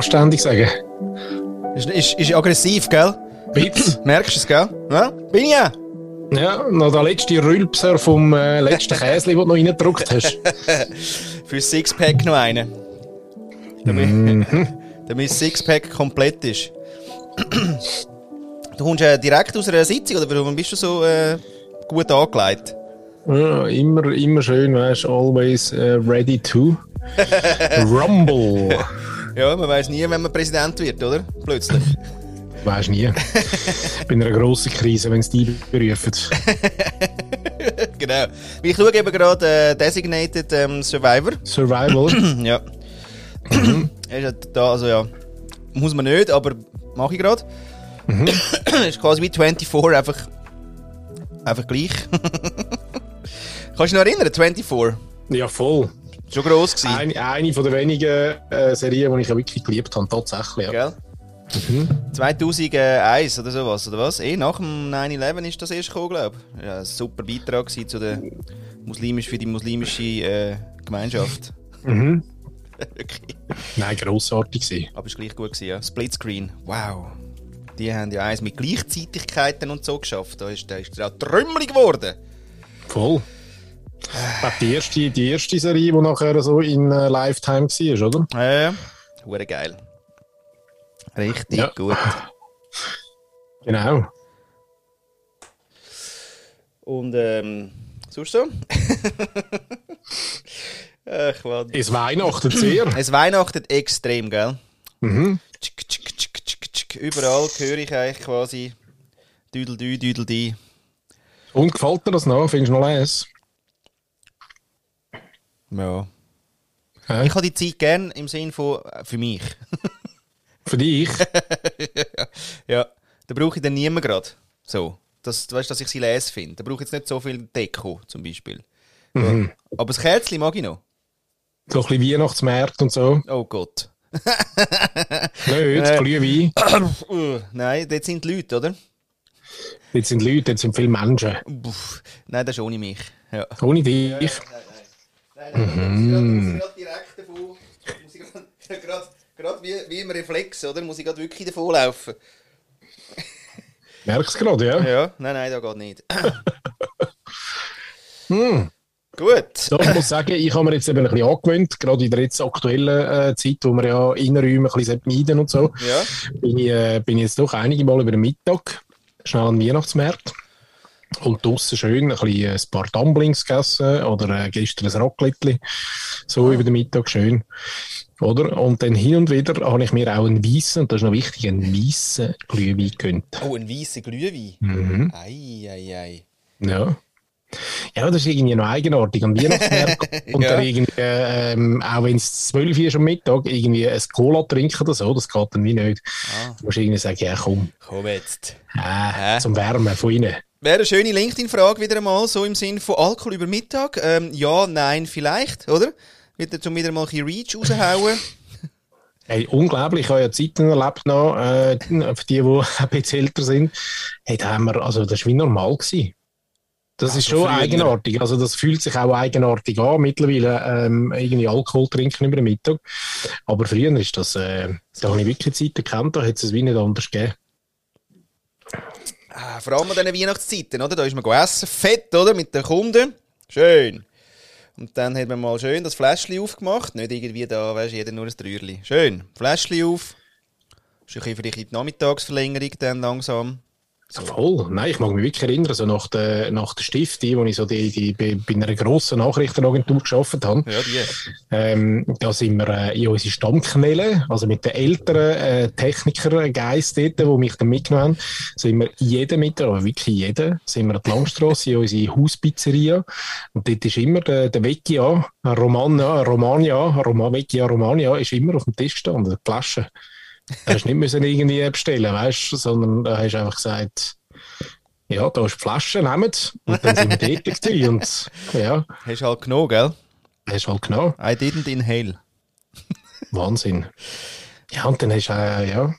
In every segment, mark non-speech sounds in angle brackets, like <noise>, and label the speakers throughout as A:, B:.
A: anständig sagen.
B: Ist, ist, ist aggressiv, gell?
A: Witz. <clears throat>
B: Merkst du es, gell? Ja? Bin ich ja.
A: Ja, noch der letzte Rülpser vom äh, letzten Käse, den du noch reingedrückt hast. <laughs>
B: Für Sixpack noch einen. Damit, <laughs> damit das Sixpack komplett ist. <clears throat> Du kommst äh, direkt aus einer Sitzung, oder warum bist du so äh, gut angelegt?
A: Ja, immer, immer schön, weißt always äh, ready to <laughs> rumble.
B: Ja, man weiß nie, wenn man Präsident wird, oder? Plötzlich. <laughs>
A: Weisst nie. Bei einer grossen Krise, wenn es die berufen. <laughs>
B: genau. Ich schaue eben gerade äh, Designated ähm, Survivor.
A: Survival. <clears throat>
B: ja. ist ja da, also ja. Muss man nicht, aber mache ich gerade. <clears throat> ist quasi wie 24, einfach. Einfach gleich. <laughs> Kannst du dich noch erinnern, 24?
A: ja, voll.
B: Schon gross gewesen.
A: Eine, eine von der wenigen äh, Serien, die ich ja wirklich geliebt habe, tatsächlich. Ja.
B: Gell? 2001 oder sowas, oder was? Eh, nach dem 9-11 ist das erst gekommen, glaube ich. Ja, ein super Beitrag zu der muslimisch, für die muslimische äh, Gemeinschaft.
A: Mhm. <laughs>
B: Wirklich.
A: Nein, grossartig gewesen.
B: Aber es war gleich gut, gewesen, ja. Splitscreen, wow. Die haben ja eins mit Gleichzeitigkeiten und so geschafft. Da ist, da ist er auch trümmelig geworden.
A: Voll. Ich glaube, die erste, die erste Serie, die nachher so in äh, Lifetime war, oder?
B: Ja, ja. Hure geil. Richtig
A: Ja.
B: gut.
A: Genau.
B: Und ähm, sonst so? <laughs> Ach, was.
A: Es weihnachtet sehr.
B: Es weihnachtet extrem, gell?
A: mhm.
B: Tschik, tschik, tschik, tschik, tschik. Überall höre ich eigentlich quasi Düdeldü, Düdeldü.
A: Und gefällt dir das noch? Findest du noch les?
B: Ja.
A: Hä?
B: Ich habe die Zeit gern im Sinn von äh, für mich. <laughs>
A: Für dich? <laughs>
B: ja. Da brauche ich dann niemand gerade. So. Das, du weißt, dass ich sie lese finde. Da brauche ich jetzt nicht so viel Deko, zum Beispiel. Ja. Aber das Kerzchen mag ich noch.
A: So ein bisschen Weihnachtsmärkte und so.
B: Oh Gott. <laughs>
A: Nicht,
B: Äh.
A: Glühwein. <coughs>
B: Nein, dort sind die Leute, oder?
A: Jetzt sind Leute, jetzt sind viele Menschen.
B: Nein, das ist ohne mich. Ja.
A: Ohne dich.
B: Nein, nein, direkt davon. Muss ich gerade, <laughs> gerade wie, wie im Reflex, oder? Muss ich gerade wirklich davon laufen? <laughs>
A: Merkst du gerade, ja?
B: Ja, nein, nein, das geht nicht. <laughs>
A: Hm.
B: Gut.
A: So, ich muss sagen, ich habe mir jetzt eben ein bisschen angewöhnt, gerade in der jetzt aktuellen äh, Zeit, wo wir ja Innenräume ein bisschen meiden und so,
B: Ja.
A: bin ich, äh, bin ich jetzt doch einige Mal über den Mittag schnell an den Weihnachtsmarkt und draussen schön ein, bisschen ein paar Dumplings gegessen oder äh, gestern ein Raclette, so über den Mittag schön. Oder? Und dann hin und wieder habe ich mir auch einen weißen, und das ist noch wichtig, einen weißen Glühwein gegönnt.
B: Oh, ein weißer Glühwein.
A: Mhm.
B: Ei, ei, ei.
A: Ja. Ja, das ist irgendwie noch eigenartig am Weihnachtsmarkt. <laughs> und
B: Ja.
A: dann irgendwie, ähm, auch wenn es 12 Uhr ist am Mittag, irgendwie ein Cola trinken oder so, das geht dann wie nicht.
B: Ah.
A: Du musst irgendwie sagen, ja komm,
B: Komm jetzt.
A: äh, zum Wärmen von innen.
B: Wäre eine schöne LinkedIn-Frage wieder einmal, so im Sinn von Alkohol über Mittag. Ähm, ja, nein, vielleicht, oder? Wieder, zum wieder mal ein bisschen Reach raushauen. <laughs>
A: Hey, unglaublich, ich habe ja Zeiten erlebt noch, äh, für die, die <laughs> ein bisschen älter sind. Hey, da haben wir, also das war wie normal gewesen. Das ist
B: Also
A: schon
B: früher.
A: eigenartig. Also das fühlt sich auch eigenartig an, mittlerweile ähm, irgendwie Alkohol trinken über den Mittag. Aber früher ist das, äh, da habe ich wirklich Zeiten gekannt, da hätte es wie nicht anders gegeben.
B: Ah, vor allem an diesen Weihnachtszeiten, oder? Da ist man gegessen, fett, oder? Mit den Kunden. Schön. Und dann hat man mal schön das Fläschchen aufgemacht. Nicht irgendwie da, weißt du, jeder nur ein Trüerli. Schön. Fläschchen auf. Ist ein bisschen vielleicht in die Nachmittagsverlängerung dann langsam.
A: Voll. Nein, ich mag mich wirklich erinnern, so nach der, nach der Stifte, wo ich so die, die, bei, bei einer grossen Nachrichtenagentur gearbeitet habe.
B: Ja, die.
A: Ähm, da sind wir äh, in unsere Stammknelle, also mit den älteren äh, Techniker-Geist dort, die mich dann mitgenommen haben, sind wir jeden Mittag, aber wirklich jeden, sind wir an die Langstrasse in unsere Hauspizzeria. Und dort ist immer der, der Vecchia, ein Romana, Romania, Roma, Vecchia Romania, ist immer auf dem Tisch gestanden, die Flasche. Da hast nicht müssen irgendwie bestellen, weißt du, sondern da hast du einfach gesagt, ja, da ist die Flasche, nehmt. Und dann sind wir dort. Und ja,
B: Hast du halt genommen, gell?
A: hast du halt genau.
B: I didn't inhale.
A: Wahnsinn. Ja, und dann hast du, äh, ja,
B: Einen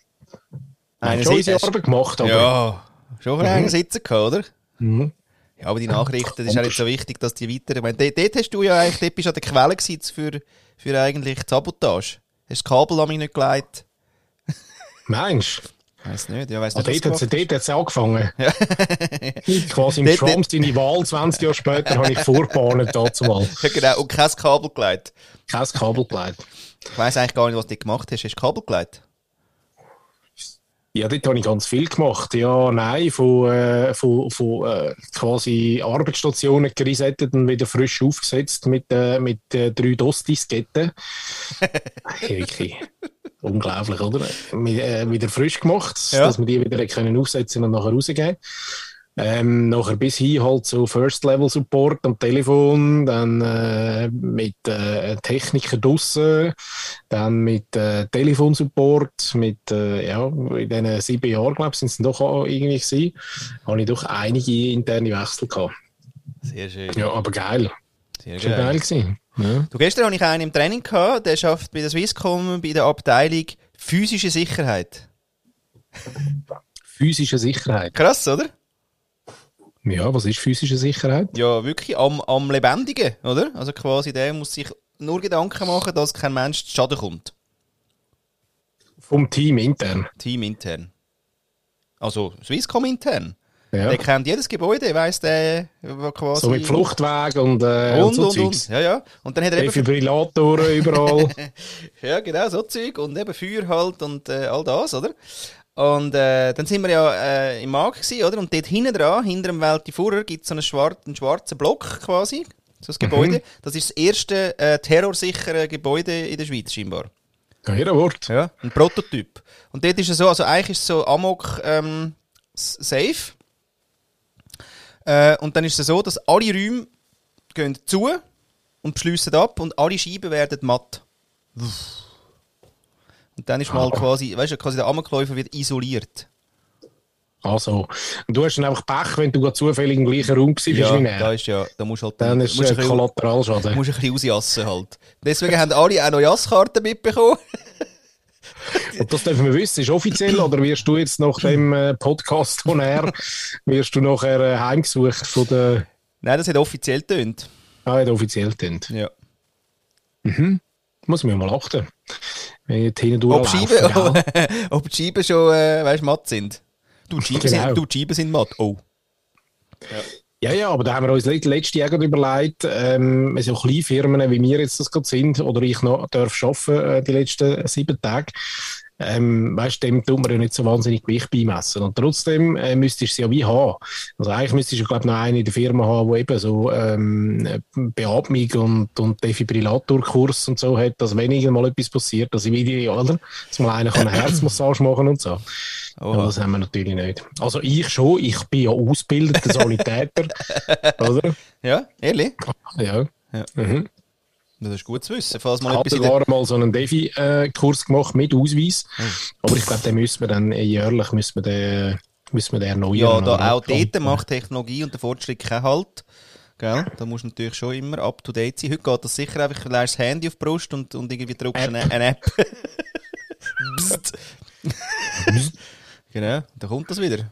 A: Einen schon unsere Arbeit gemacht, aber
B: Ja, schon ein mhm. Sitzen gehabt, oder?
A: Mhm.
B: Ja, aber die Nachrichten, das ist auch nicht so wichtig, dass die weiter... Ich meine, dort, dort hast du ja eigentlich, dort bist du an der Quelle für, für eigentlich die Sabotage. Hast du das Kabel an mich nicht geleitet?
A: Meinst du?
B: Weiss nicht, ja,
A: Ah,
B: nicht,
A: dort
B: was
A: hat es angefangen. Ich <laughs> Quasi im
B: Dort-
A: Trump seine Wahl 20 Jahre später habe ich vorbahnet dazu mal. <laughs>
B: Ja, genau, und kein Kabel geleitet.
A: Kein Kabel gelegt.
B: Ich weiss eigentlich gar nicht, was du dort gemacht hast. Hast du Kabel geleitet?
A: Ja, dort habe ich ganz viel gemacht. Ja, nein, von, äh, von, von äh, quasi Arbeitsstationen geresettet und wieder frisch aufgesetzt mit, äh, mit äh, drei DOS-Disketten. Wirklich. <laughs> Unglaublich, oder? Mit, äh, wieder frisch gemacht,
B: Ja.
A: dass wir die wieder können aufsetzen und nachher rausgeben. Ähm, nachher bis hin halt so First-Level-Support am Telefon, dann äh, mit äh, Techniker draussen, dann mit äh, Telefonsupport, mit, äh, ja, in diesen sieben Jahren, glaube ich, sind es doch auch irgendwie gewesen, habe ich doch einige interne Wechsel gehabt.
B: Sehr schön.
A: Ja, aber geil.
B: Sehr
A: Schon geil gewesen. Ja.
B: Du, gestern hatte ich einen im Training, gehabt, der schafft bei der Swisscom bei der Abteilung physische Sicherheit.
A: Physische Sicherheit.
B: Krass, oder?
A: Ja, was ist physische Sicherheit?
B: Ja, wirklich am, am Lebendigen, oder? Also quasi der muss sich nur Gedanken machen, dass kein Mensch zu Schaden kommt.
A: Vom Team intern.
B: Team intern. Also Swisscom intern.
A: Ja.
B: Der kennt jedes Gebäude, weiss der, quasi...
A: So mit Fluchtweg und, äh, und,
B: Und,
A: so
B: und, und. Ja, ja. Und dann hat er.
A: Defibrillatoren überall. <laughs>
B: Ja, genau, so Zeug. Und eben Feuer halt und äh, all das, oder? Und äh, dann sind wir ja äh, im Markt gewesen, oder? Und dort hinten dran, hinter dem Welti Fuhrer, gibt es so einen, schwar einen schwarzen Block quasi, so ein Gebäude. Das ist das erste äh, terrorsichere Gebäude in der Schweiz, scheinbar.
A: ja, jeder Wort.
B: Ja, ein Prototyp. Und dort ist es so, also eigentlich ist es so Amok ähm, safe. Äh, und dann ist es so, dass alle Räume gehen zu und beschliessen ab und alle Scheiben werden matt. Und dann ist mal quasi, weißt du, quasi der Amokläufer wird isoliert.
A: Also, und du hast dann einfach Pech, wenn du zufällig im gleichen Raum bist
B: Ja,
A: wie
B: da
A: er.
B: ist ja, da musst du halt
A: Dann
B: musst
A: ist äh,
B: ein
A: Kollateralschaden.
B: musst du ein bisschen ausjassen halt. Deswegen haben alle auch noch Jasskarten mitbekommen. <laughs>
A: Und das dürfen wir wissen, ist offiziell oder wirst du jetzt nach dem äh, Podcast von er, wirst du nachher äh, heimgesucht von der,
B: Nein, das hat offiziell tönt.
A: ah, der offiziell sind.
B: Ja.
A: Muss man mal achten. Wenn ich hinten
B: Ob die Scheiben, <laughs> ob die Scheiben schon, äh, weißt, matt sind. Du, die Scheiben,
A: Genau.
B: sind, du, die Scheiben sind matt. Oh.
A: Ja, ja, aber da haben wir uns let- letztes Jahr gerade überlegt, ähm, so kleine Firmen, wie wir jetzt das gerade sind, oder ich noch darf arbeiten, äh, die letzten sieben Tage, ähm, weißt, dem tut man ja nicht so wahnsinnig Gewicht beimessen. Und trotzdem äh, müsstest du es ja wie haben. Also eigentlich müsstest du, glaube ich, noch einen in der Firma haben, der eben so ähm, Beatmung und, und Defibrillatorkurs und so hat, dass wenn irgendwann mal etwas passiert, dass ich wieder, oder? Dass mal einer kann eine Herzmassage machen und so. Ja,
B: Oha.
A: das haben wir natürlich nicht. Also ich schon, ich bin ja ausgebildeter Sanitäter, <laughs> oder?
B: Ja, ehrlich?
A: Ja.
B: Ja.
A: Mhm.
B: Das ist gut zu wissen. Falls
A: Ich
B: mal
A: habe
B: in der...
A: sogar mal so einen Defi-Kurs gemacht mit Ausweis.
B: Oh.
A: Aber ich glaube, den müssen wir dann äh, jährlich müssen wir den, müssen wir den erneuern.
B: Ja, da, auch dort macht Technologie und der Fortschritt keinen Halt. Gell? Da musst du natürlich schon immer up to date sein. Heute geht das sicher einfach, du das Handy auf die Brust und, und irgendwie drückst eine, eine App. Psst. <laughs> <laughs> genau, da kommt das wieder.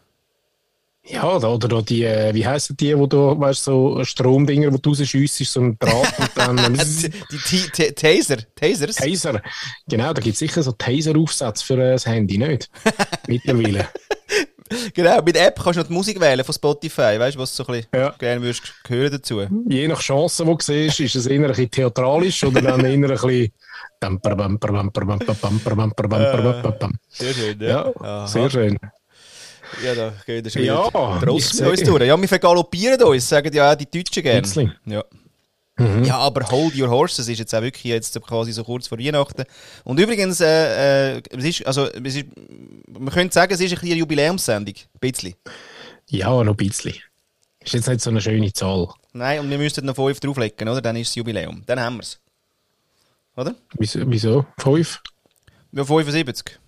A: Ja, oder da die, äh, wie heissen die, wo du, weißt, so Stromdinger, wo du rausschiessest, so ein Draht und dann <laughs>
B: Die, die, die Taser, Tasers.
A: Taser. Genau, da gibt es sicher so Taser-Aufsätze für äh, das Handy, nicht? <laughs> Mittlerweile.
B: Genau, mit App kannst du noch die Musik wählen von Spotify, weißt du, was du so ein bisschen
A: Ja.
B: gerne würdest hören dazu.
A: Je nach Chance, die du siehst, ist es eher ein bisschen theatralisch oder dann eher ein bisschen.
B: Sehr schön,
A: Ja,
B: Aha.
A: sehr schön.
B: Ja, da geht er schon
A: Ja,
B: wieder uns durch. Ja, wir vergaloppieren uns, sagen ja auch die Deutschen gerne. Ja. Ja, aber hold your horses ist jetzt auch wirklich jetzt quasi so kurz vor Weihnachten. Und übrigens, äh, äh, es ist, also, es ist, man könnte sagen, es ist ein eine Jubiläumssendung. Ein bisschen.
A: Ja, noch ein bisschen. Ist jetzt nicht so eine schöne Zahl.
B: Nein, und wir müssten noch fünf drauflegen, oder? Dann ist das Jubiläum. Dann haben wir es. Oder?
A: Wieso? wieso? Fünf?
B: Ja, 75.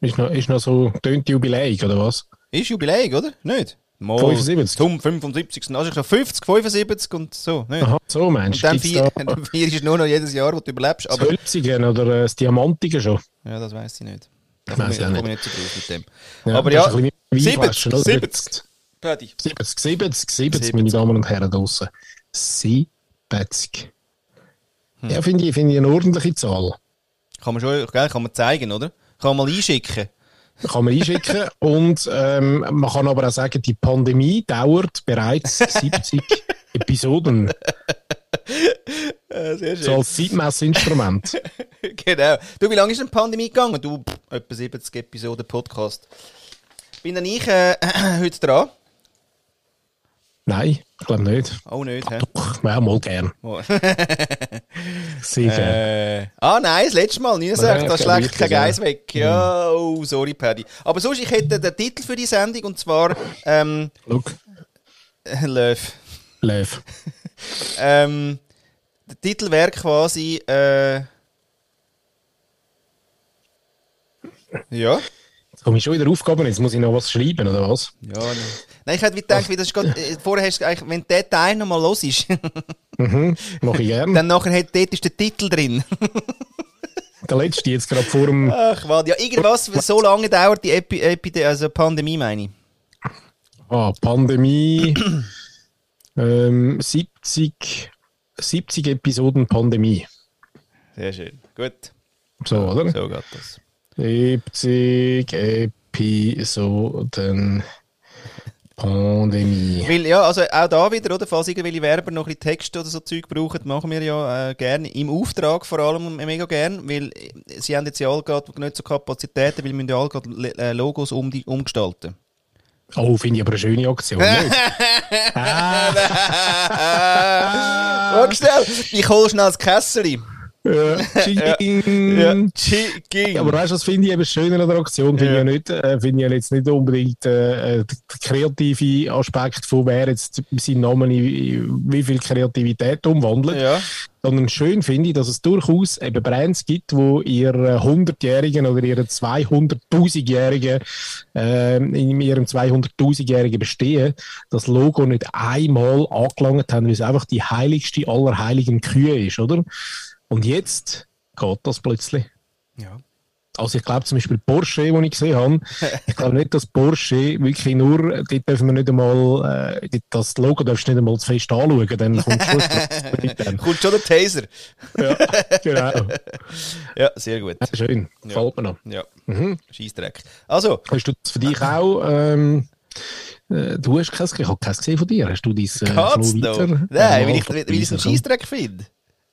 A: Ist noch, ist noch so tönt Jubiläum, oder was?
B: Ist Jubiläum, oder? Nicht? Mal
A: 75.
B: Zum 75. Also ich glaube 50, 75 und so. Nicht?
A: Aha, so
B: Und
A: meinst du?
B: Vier,
A: da <laughs>
B: dann vier ist nur noch jedes Jahr, wo du überlebst.
A: das
B: Aber
A: Hölzigen oder äh, das Diamantige schon?
B: ja, das weiß ich nicht. Da
A: Ich
B: komme ich, da komme ich nicht so drauf mit dem.
A: Ja,
B: aber
A: das
B: ja,
A: ist ein bisschen wie
B: 70,
A: Weinflaschen, oder?
B: 70. Paddy.
A: 70, 70, 70, meine Damen und Herren draussen. 70.
B: Hm.
A: Ja, finde ich, finde ich eine ordentliche Zahl.
B: Kann man schon, gell, kann man zeigen, oder? Kann man einschicken.
A: Kann man einschicken. und ähm, man kann aber auch sagen, die Pandemie dauert bereits 70 <laughs> Episoden.
B: Äh, sehr
A: So als Zeitmessinstrument. <laughs>
B: genau. Du, wie lange ist denn die Pandemie gegangen? Du, pff, etwa 70 Episoden Podcast. Bin dann ich äh, <clears throat> heute dran?
A: Nein, ich glaube nicht.
B: Auch nicht, hä?
A: Doch, ja, mal gern. <laughs> Sehr gern.
B: Äh, ah nein, das letzte Mal, 69,
A: Ja,
B: da schlägt kein. Geist weg. Ja, oh, sorry, Paddy. Aber sonst, ich hätte den Titel für die Sendung und zwar ähm,
A: Look, <laughs>
B: Löw.
A: Löw. <laughs>
B: Ähm, der Titel wäre quasi äh, ja.
A: Komme ich schon wieder Aufgaben, jetzt muss ich noch was schreiben, oder was?
B: Ja, ne. Nein, ich hätte gedacht, wie das ist grad, äh, vorher hast du eigentlich, wenn der Teil nochmal los ist, <laughs>
A: Mhm, mache ich gern.
B: dann nachher hat, dort ist der Titel drin. <laughs>
A: Der letzte jetzt gerade vor dem...
B: Ach, warte, ja, irgendwas, so lange dauert die Epi, Epi also Pandemie, meine ich.
A: Ah, Pandemie. <clears throat> ähm, 70, 70 Episoden Pandemie.
B: Sehr schön. Gut.
A: So, oder?
B: So geht das.
A: 70 Episoden Pandemie.
B: Weil, ja, also auch da wieder, oder, falls irgendwelche Werber noch ein bisschen Texte oder so Zeug brauchen, machen wir ja äh, gerne, im Auftrag vor allem mega gerne, weil äh, sie haben jetzt ja alle gerade nicht so Kapazitäten, weil wir müssen ja alle gerade äh, Logos um, umgestalten.
A: Oh, finde ich aber eine schöne Aktion. <laughs>
B: Ah. Oh, schnell, ich hol schnell das Kessel. <laughs>
A: Ja, Ching.
B: Ja.
A: Aber weißt du, das finde ich eben schöner an der Aktion. Finde
B: Ja.
A: ich ja nicht, äh, finde ich jetzt nicht unbedingt äh, äh, der kreative Aspekt von wer jetzt seinen Namen in, wie viel Kreativität umwandelt.
B: Ja.
A: Sondern schön finde ich, dass es durchaus eben Brands gibt, wo ihr 100-jährigen oder ihren 200.000-jährigen, äh, in ihrem 200.000-jährigen Bestehen, das Logo nicht einmal angelangt haben, weil es einfach die heiligste aller heiligen Kühe ist, oder? Und jetzt geht das plötzlich.
B: ja.
A: Also ich glaube zum Beispiel Porsche, den ich gesehen habe, ich glaube nicht, dass Porsche wirklich nur, dort dürfen wir nicht einmal, äh, das Logo darfst du nicht einmal zu fest anschauen, dann kommt Schluss. dann.
B: Kommt schon der Taser.
A: Ja, genau. <laughs>
B: Ja, sehr gut.
A: Ja, schön, gefällt mir noch.
B: Ja,
A: Mhm.
B: Scheissdreck. Also,
A: Hast du das für dich auch, ähm, äh, du hast kein, ich habe keins gesehen von dir, hast du dein äh, Flo weiter?
B: Nein, weil
A: Mal
B: ich, weil ich es einen Scheissdreck finde.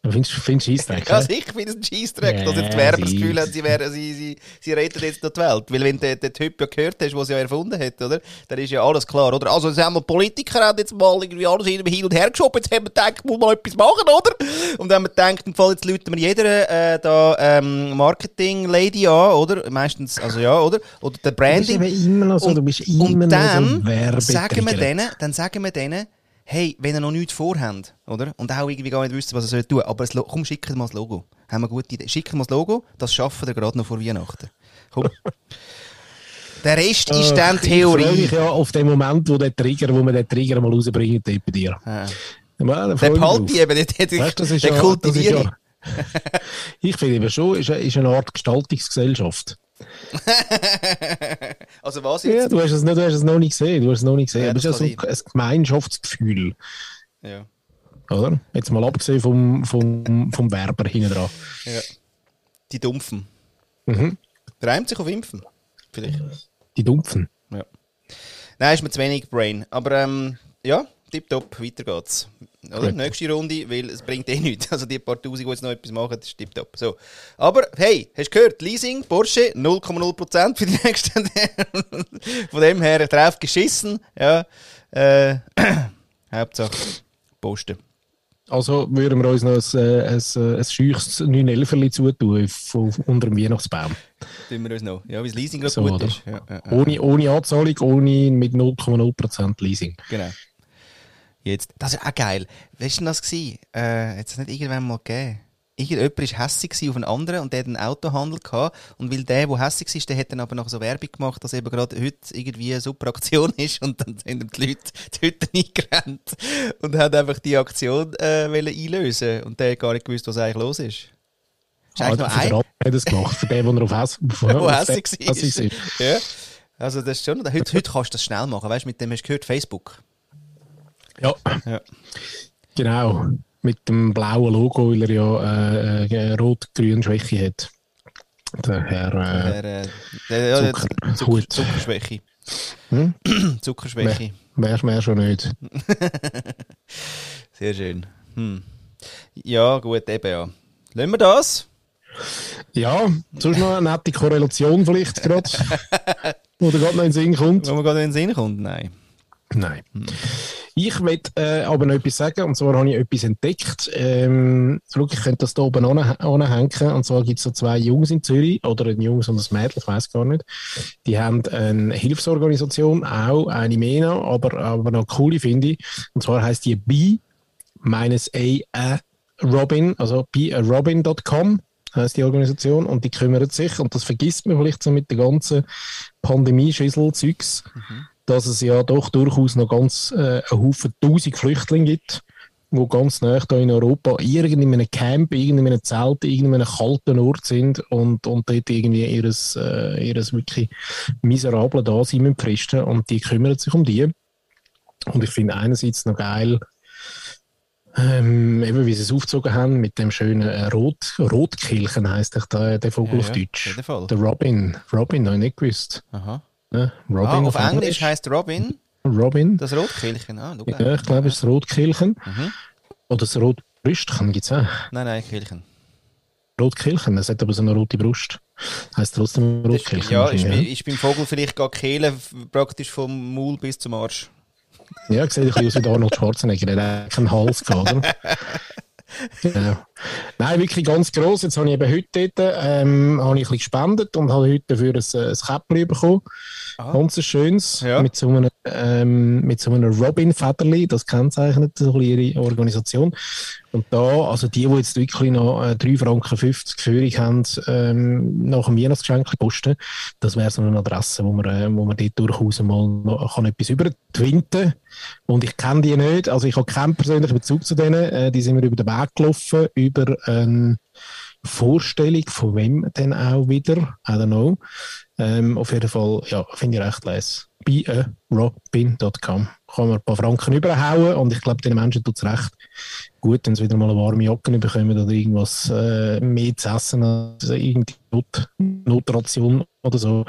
B: <laughs>
A: Findest du du Scheissdreck?
B: Ja, sicher finde ich es ein Scheissdreck, dass jetzt die Werber das
A: sie-
B: Gefühl haben, sie, wären, sie, sie, sie retten jetzt noch die Welt. Weil wenn du den Typ ja gehört hast, der es ja erfunden hat, oder? Dann ist ja alles klar, oder? Also, jetzt haben wir Politiker haben jetzt mal irgendwie alles hin und her geschoben, jetzt haben wir gedacht, muss mal etwas machen, oder? Und dann haben wir gedacht, im Fall jetzt läuten wir jeder äh, da ähm, Marketing-Lady an, oder? Meistens, also ja, oder? Oder der
A: Du bist
B: Branding.
A: immer noch so, du bist immer
B: und
A: noch so
B: sagen wir denen, dann sagen wir denen, hey, wenn ihr noch nichts vorhabt, oder? Und auch irgendwie gar nicht wissen, was ihr tun sollt, aber das komm, schickt mal das Logo. Haben wir gute Idee. Schickt mal das Logo, das schaffen wir gerade noch vor Weihnachten. Komm. <laughs> Der Rest ist dann
A: Äh, Ich freue
B: Theorie.
A: mich ja auf den Moment, wo der Trigger, wo wir den Trigger mal rausbringen, dort bei dir.
B: Ja.
A: Ja,
B: Der
A: ich
B: eben, den, den,
A: Weißt, das ist
B: den
A: ja,
B: ich.
A: ja, <laughs> ich finde eben schon, ist, ist eine Art Gestaltungsgesellschaft. <laughs>
B: Also was
A: Ja,
B: jetzt?
A: du hast es, nicht, du hast es noch nicht gesehen, du hast es noch nicht gesehen.
B: Ja,
A: aber es ist ja so
B: kann
A: ein Gemeinschaftsgefühl,
B: Ja.
A: oder? Jetzt mal abgesehen vom, vom, vom Werber hinten dran.
B: ja. Die Dumpfen.
A: Mhm.
B: Reimt sich auf Impfen. Vielleicht.
A: Die Dumpfen.
B: Ja. Nein, ist mir zu wenig Brain. Aber ähm, ja, tipptopp, weiter geht's. Oder?
A: Gut.
B: Nächste Runde, weil es bringt eh nichts. <laughs> Also die paar Tausend, die jetzt noch etwas machen, das ist tipptopp. So. Aber hey, hast du gehört? Leasing, Porsche, 0,0% für die nächsten. <laughs> Von dem her drauf geschissen. Ja. Äh, <clears throat> Hauptsache posten.
A: Also würden wir uns noch ein, äh, ein, äh, ein scheuches 911 zutun von, unter dem Weihnachtsbaum.
B: Tun wir uns noch. Ja, weil das Leasing gerade
A: So,
B: gut
A: oder?
B: ist. Ja, ja, ja.
A: Ohne, ohne Anzahlung, ohne mit 0,0% Leasing.
B: Genau. Jetzt, das ist auch geil. Weißt du, was das war? Äh, hat es nicht irgendwann mal gegeben? Irgendjemand war hässig gewesen auf einen anderen und der hat einen Autohandel gehabt. Und weil der, der hässig ist, der hat dann aber noch so Werbung gemacht, dass eben gerade heute irgendwie eine super Aktion <laughs> ist. Und dann sind ihm die Leute die Hütte eingerannt und haben einfach die Aktion äh, einlösen Und der hat gar nicht gewusst, was eigentlich los ist. Ist
A: Ah,
B: eigentlich
A: für
B: noch
A: den
B: ein,
A: hat es gemacht, für den, <laughs> der auf
B: hässig war. Ja. Also das ist schon, heute, heute kannst du das schnell machen, weißt du, mit dem hast du gehört, Facebook.
A: Ja.
B: Ja.
A: Genau. Mit dem blauen Logo, weil er ja äh, äh, rot-grün Schwäche hat. Der Herr äh,
B: Der, äh, der, ja, der
A: Zucker-
B: Zucker,
A: Hut.
B: Zuckerschwäche.
A: Hm? <clears throat>
B: Zuckerschwäche.
A: Wer mehr schon nicht. <laughs>
B: Sehr schön. Hm. Ja, gut, eben ja. Lassen wir das?
A: Ja, sonst noch eine nette Korrelation vielleicht gerade, <laughs> wo dir gerade noch in den Sinn kommt.
B: Wo man gerade in den Sinn kommt? Nein.
A: Nein. Ich will äh, aber noch etwas sagen, und zwar habe ich etwas entdeckt. Ähm, schau, ich könnte das da oben anhä- anhängen, und zwar gibt es so zwei Jungs in Zürich, oder ein Jungs und ein Mädel, ich weiß gar nicht. Die haben eine Hilfsorganisation, auch eine MENA, aber, aber noch coole finde ich. Und zwar heißt die B minus A, A Robin, also bearobin.com heißt die Organisation und die kümmert sich, und das vergisst man vielleicht so mit der ganzen Pandemie-Schüssel-Zeugs, dass es ja doch durchaus noch ganz äh, einen Haufen tausend Flüchtlinge gibt, die ganz nah hier in Europa in einem Camp, in einem Zelt, in einem kalten Ort sind und, und dort irgendwie ihres, äh, ihres wirklich miserable Dasein müssen fristen und die kümmern sich um die. Und ich finde einerseits noch geil, ähm, eben wie sie es aufgezogen haben mit dem schönen äh, Rot, Rotkilchen heisst der, der Vogel
B: Ja,
A: auf
B: ja,
A: Deutsch. Der Robin. Robin, habe ich nicht gewusst.
B: Aha.
A: Ne? Robin
B: Ah, auf Englisch heißt Robin
A: Robin.
B: das Rotkehlchen. Ah, schau
A: Ja, ich glaube, es ist das Rotkilchen.
B: Mhm.
A: Oder das Rotbrüstchen gibt es auch.
B: Nein, nein, Kehlchen.
A: Rotkilchen, es hat aber so eine rote Brust. Heißt trotzdem Rotkilchen.
B: ja, ist,
A: ja.
B: ist beim Vogel vielleicht gar Kehle f- praktisch vom Maul bis zum Arsch.
A: ja, sieht ein bisschen aus wie Arnold Schwarzenegger. Der hat keinen Hals gehabt, oder? <laughs> Genau. Nein, wirklich ganz gross. Jetzt habe ich eben heute dort, ähm, habe ich ein bisschen gespendet und habe heute dafür ein, äh, ein Käppchen bekommen.
B: Ah.
A: Ganz ein schönes.
B: Ja.
A: Mit so einem, ähm, mit so einem Robin-Federli. Das kennzeichnet so ihre Organisation. Und da, also die, die jetzt wirklich noch äh, 3,50 Franken Führung haben, ähm, nach dem Weihnachtsgeschenk posten, das wäre so eine Adresse, wo man, äh, wo man dort durchaus mal noch kann etwas übertwinten Und ich kenne die nicht, also ich habe keinen persönlichen Bezug zu denen. Äh, die sind mir über den Weg gelaufen, über eine Vorstellung von wem denn auch wieder, I don't know. Ähm, auf jeden Fall, ja, finde ich recht les. Bearobin.com kann man ein paar Franken überhauen und ich glaube, den Menschen tut es recht gut, wenn sie wieder mal eine warme Jacke bekommen oder irgendwas äh, mehr zu essen als irgendeine Not Notration oder so.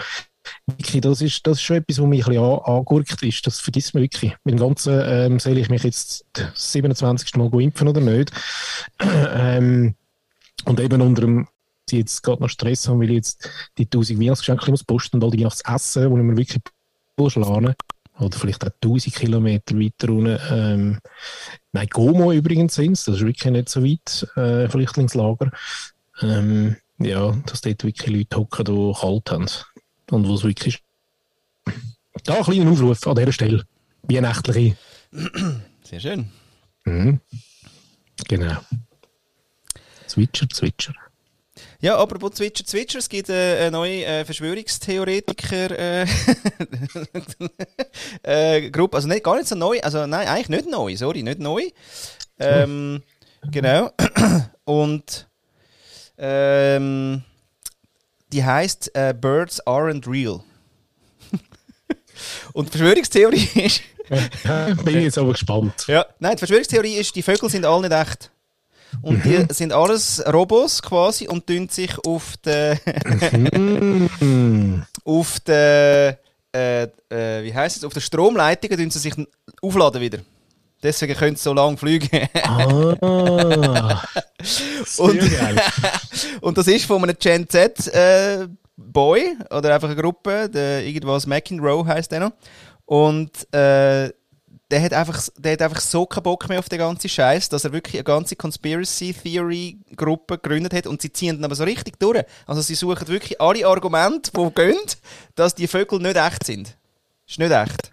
A: Wirklich, das ist, das ist schon etwas, was mich ein bisschen an, angurkt ist. Das vergisst man wirklich. Mit dem Ganzen, ähm, soll ich mich jetzt das 27. Mal impfen oder nicht? <clears throat> ähm, und eben unter dem, sie jetzt gerade noch Stress haben, weil ich jetzt die 1000 Weihnachtsgeschenke muss posten und all die Weihnachtsessen, wo ich mir wirklich schlagen. Oder vielleicht auch 1000 Kilometer weiter unten. Ähm, nein, Gomo übrigens sind das ist wirklich nicht so weit, äh, Flüchtlingslager. Ähm, ja, dass dort wirklich Leute hocken, die kalt haben. Und wo es wirklich ist. Da ein kleiner Aufruf an dieser Stelle. Weihnachtliche.
B: Sehr schön.
A: Mhm. Genau. Zwitscher, Zwitscher.
B: Ja, apropos Zwitscher, Zwitscher, es gibt äh, eine neue äh, Verschwörungstheoretiker äh, <laughs> äh, Gruppe, also nicht, gar nicht so neu, also nein, eigentlich nicht neu, sorry, nicht neu. Ähm, genau. <clears throat> Und ähm, die heißt äh, Birds aren't real. <laughs> Und die Verschwörungstheorie ist, <laughs>
A: bin ich jetzt aber gespannt.
B: ja, nein, die Verschwörungstheorie ist, die Vögel sind alle nicht echt. Und die sind alles Robos quasi und tun sich auf den,
A: Mm. <laughs>
B: auf den, äh, äh, wie heisst es, auf den Stromleitungen tun sie sich aufladen wieder. Deswegen können sie so lange fliegen.
A: Ah.
B: Und- <laughs> und das ist von einem Gen Z äh, Boy oder einfach eine Gruppe, der irgendwas McEnroe heißt der noch. Und äh, der hat, einfach, der hat einfach so keinen Bock mehr auf den ganzen Scheiß, dass er wirklich eine ganze Conspiracy Theory Gruppe gegründet hat und sie ziehen dann aber so richtig durch. Also sie suchen wirklich alle Argumente, die gehen, dass die Vögel nicht echt sind. Ist nicht echt.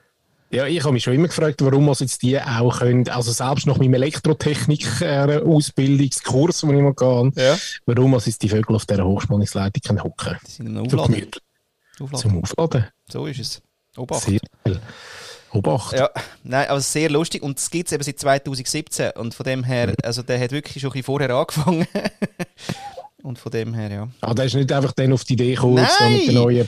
A: Ja, ich habe mich schon immer gefragt, warum was jetzt die auch können, also selbst nach meinem Elektrotechnik-Ausbildungskurs, den ich mal gehe,
B: Ja.
A: warum was jetzt die Vögel auf dieser Hochspannungsleitung können hocken
B: Die sind ein Aufladen. Aufladen.
A: Zum Aufladen.
B: So ist es. Obacht.
A: Sehr geil. Obacht.
B: Ja, nein, aber sehr lustig und es gibt es eben seit 2017 und von dem her, also der hat wirklich schon ein bisschen vorher angefangen. <laughs> Und von dem her, ja.
A: Ah, der ist nicht einfach dann auf die Idee gekommen, jetzt mit der neuen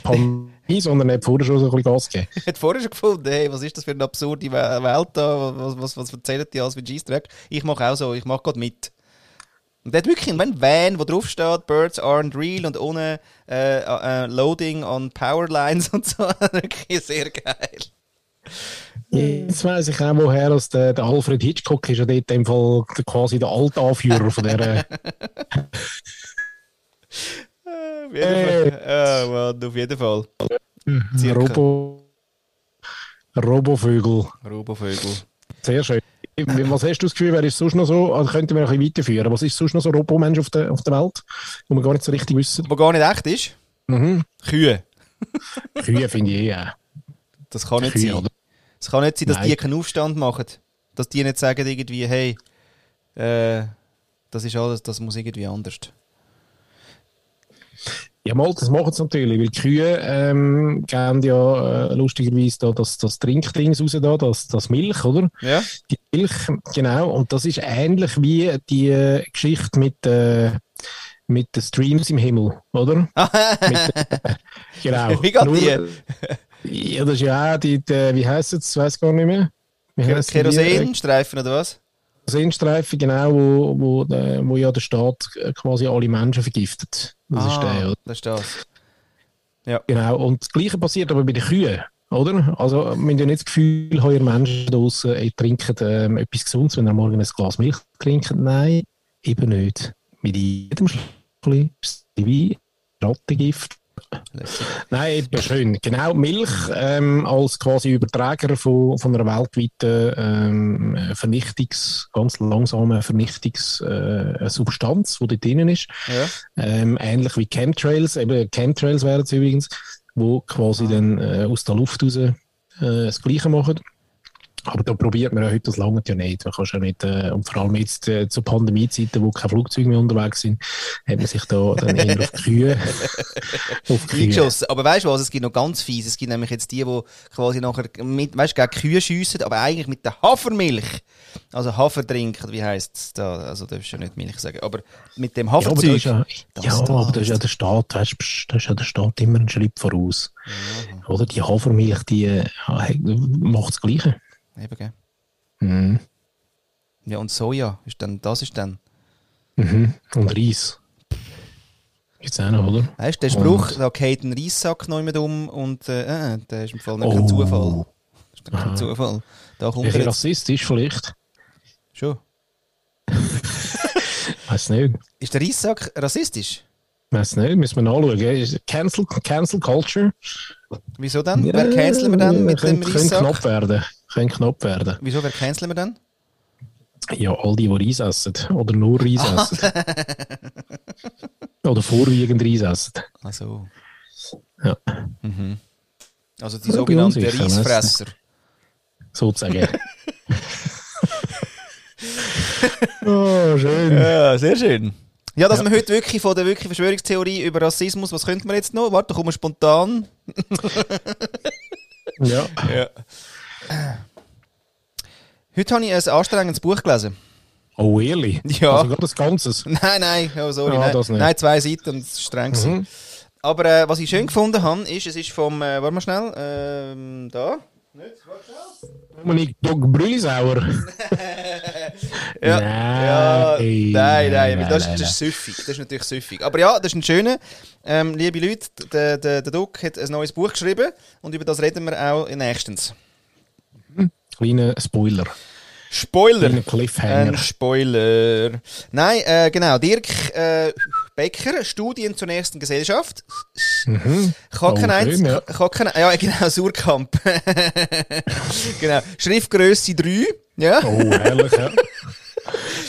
A: Pandemie, sondern hat vorher schon so ein bisschen Gas gegeben. <laughs>
B: Ich hätte vorher schon gefunden, hey, was ist das für eine absurde We- Welt da? Was, was, was erzählen die alles wie G-Track? Ich mache auch so, ich mache gerade mit. Und der hat wirklich einen Van, wo drauf steht, Birds aren't real und ohne äh, äh, Loading on Powerlines <laughs> und so. wirklich sehr geil.
A: Jetzt weiss ich auch, woher das der, der Alfred Hitchcock ist ja dort in dem Fall quasi der alte Anführer von der. <laughs>
B: Auf jeden Fall. Ja, Mann, auf jeden Fall. Circa.
A: Robo. Robovögel.
B: Robovögel.
A: Sehr schön. Was hast du das Gefühl, wer ist sonst noch so, also könnten wir noch ein bisschen weiterführen, was ist sonst noch so Robomensch auf der, auf der Welt, wo wir gar nicht so richtig wissen?
B: Was gar nicht echt ist,
A: Mhm.
B: Kühe. <laughs>
A: Kühe finde ich eh auch.
B: Das kann nicht
A: Kühe,
B: sein.
A: oder?
B: Es kann nicht sein, dass
A: Nein.
B: die keinen Aufstand machen. Dass die nicht sagen irgendwie, hey, äh, das ist alles, das muss irgendwie anders.
A: Ja, mal, das machen sie natürlich, weil die Kühe ähm, geben ja äh, lustigerweise da das, das Trinkdings raus, da, das, das Milch, oder?
B: Ja?
A: Die Milch, genau. Und das ist ähnlich wie die äh, Geschichte mit, äh, mit den Streams im Himmel, oder? <laughs> mit, äh, genau.
B: Wie geht
A: Nur- Ja, das ist ja auch die, die wie heisst es, ich weiß gar nicht mehr. Die?
B: Kerosinstreifen oder was?
A: Kerosinstreifen, genau, wo, wo, äh, wo ja der Staat äh, quasi alle Menschen vergiftet. Das ist der, oder?
B: Ah, das ist das.
A: Genau, und das Gleiche passiert aber bei den Kühen, oder? Also, wir haben ja nicht das Gefühl, ihr Menschen ey, trinken ähm, etwas Gesundes, wenn ihr morgen ein Glas Milch trinkt. Nein, eben nicht. Mit jedem es wie Rattengift. Nein, eben schön. Genau, Milch ähm, als quasi Überträger von, von einer weltweiten ähm, Vernichtungs-, ganz langsamen Vernichtungssubstanz, äh, die dort drinnen ist.
B: Ja.
A: Ähm, ähnlich wie Chemtrails, eben Chemtrails wären es übrigens, wo quasi
B: Ah.
A: dann äh, aus der Luft raus äh, das Gleiche machen. Aber da probiert man ja heute, das lange ja nicht. Man kann ja nicht, äh, und vor allem jetzt äh, zu Pandemiezeiten, wo keine Flugzeuge mehr unterwegs sind, hat man sich da dann eher auf die Kühe, <laughs> auf die Kühe.
B: Eingeschossen. Aber weißt du was, es gibt noch ganz fies. Es gibt nämlich jetzt die, die quasi nachher mit, weißt, gegen Kühe schiessen, aber eigentlich mit der Hafermilch. Also Hafer trinken, wie heisst es da? Also, darfst du ja nicht Milch sagen. Aber mit dem
A: Ja, aber da
B: Haferzeug.
A: ist ja,
B: Das
A: ja,
B: da.
A: aber da ist ja der Staat, weißt, du, pst, da ist ja der Staat immer einen Schritt voraus. Oder die Hafermilch, die äh, macht das Gleiche.
B: Eben, gell?
A: Mhm.
B: Ja, und Soja, ist dann, das ist dann.
A: Mhm. Und Reis. Gibt's auch noch, oder?
B: Weißt du, der Spruch,
A: Und-
B: da geht ein Reissack noch mit um und äh, äh, der ist im Fall nicht
A: Oh.
B: kein Zufall. Das ist kein. Zufall. Da kommt
A: Ein
B: er
A: rassistisch vielleicht.
B: schon. <laughs>
A: Weiß nicht.
B: Ist der Reissack rassistisch?
A: Weiß nicht, müssen wir nachschauen. Cancel, Cancel Culture.
B: Wieso dann? Wer canceln wir dann mit dem
A: könnte, könnte knapp
B: Reissack?
A: werden. Könnte knapp werden.
B: Wieso, wer canceln wir dann?
A: Ja, all die, die Reis essen. Oder nur Reis
B: Ah.
A: essen. Oder vorwiegend Reis essen.
B: Also.
A: Ja.
B: Mhm. Also die
A: Ja,
B: sogenannten Reisfresser.
A: Sozusagen. <laughs> oh, schön.
B: Ja, sehr schön. Ja, dass
A: Ja.
B: wir heute wirklich von der wirklich Verschwörungstheorie über Rassismus, was könnten wir jetzt noch? Warte, kommen wir spontan.
A: Ja. <laughs>
B: Ja. Heute habe ich ein anstrengendes Buch gelesen.
A: Oh, ehrlich?
B: Ja.
A: Also gerade das Ganzes. <laughs>
B: Nein, nein, oh, sorry.
A: Ah,
B: nein.
A: das nicht.
B: nein, zwei Seiten und es ist streng.
A: Mhm.
B: Aber äh, was ich schön gefunden habe, ist, es ist vom, äh, warte mal schnell, ähm, da.
A: Dominik Dog Brüllisauer. <laughs>
B: Ja. Ja,
A: Nein.
B: nein, nein,
A: Nein,
B: das, das ist süffig. Das ist natürlich süffig. Aber ja, das ist ein schöner. Ähm, liebe Leute, der, der, der Doc hat ein neues Buch geschrieben und über das reden wir auch nächstens.
A: Kleiner Spoiler.
B: Spoiler!
A: Kleiner Cliffhanger.
B: Ein Spoiler. Nein, äh, genau. Dirk äh, Becker, Studien zur nächsten Gesellschaft.
A: Mhm.
B: Kann kein eins,
A: ja.
B: kann kein, ja, genau, Surkamp. <laughs> genau. Schriftgröße 3. Ja.
A: Oh, herrlich, ja.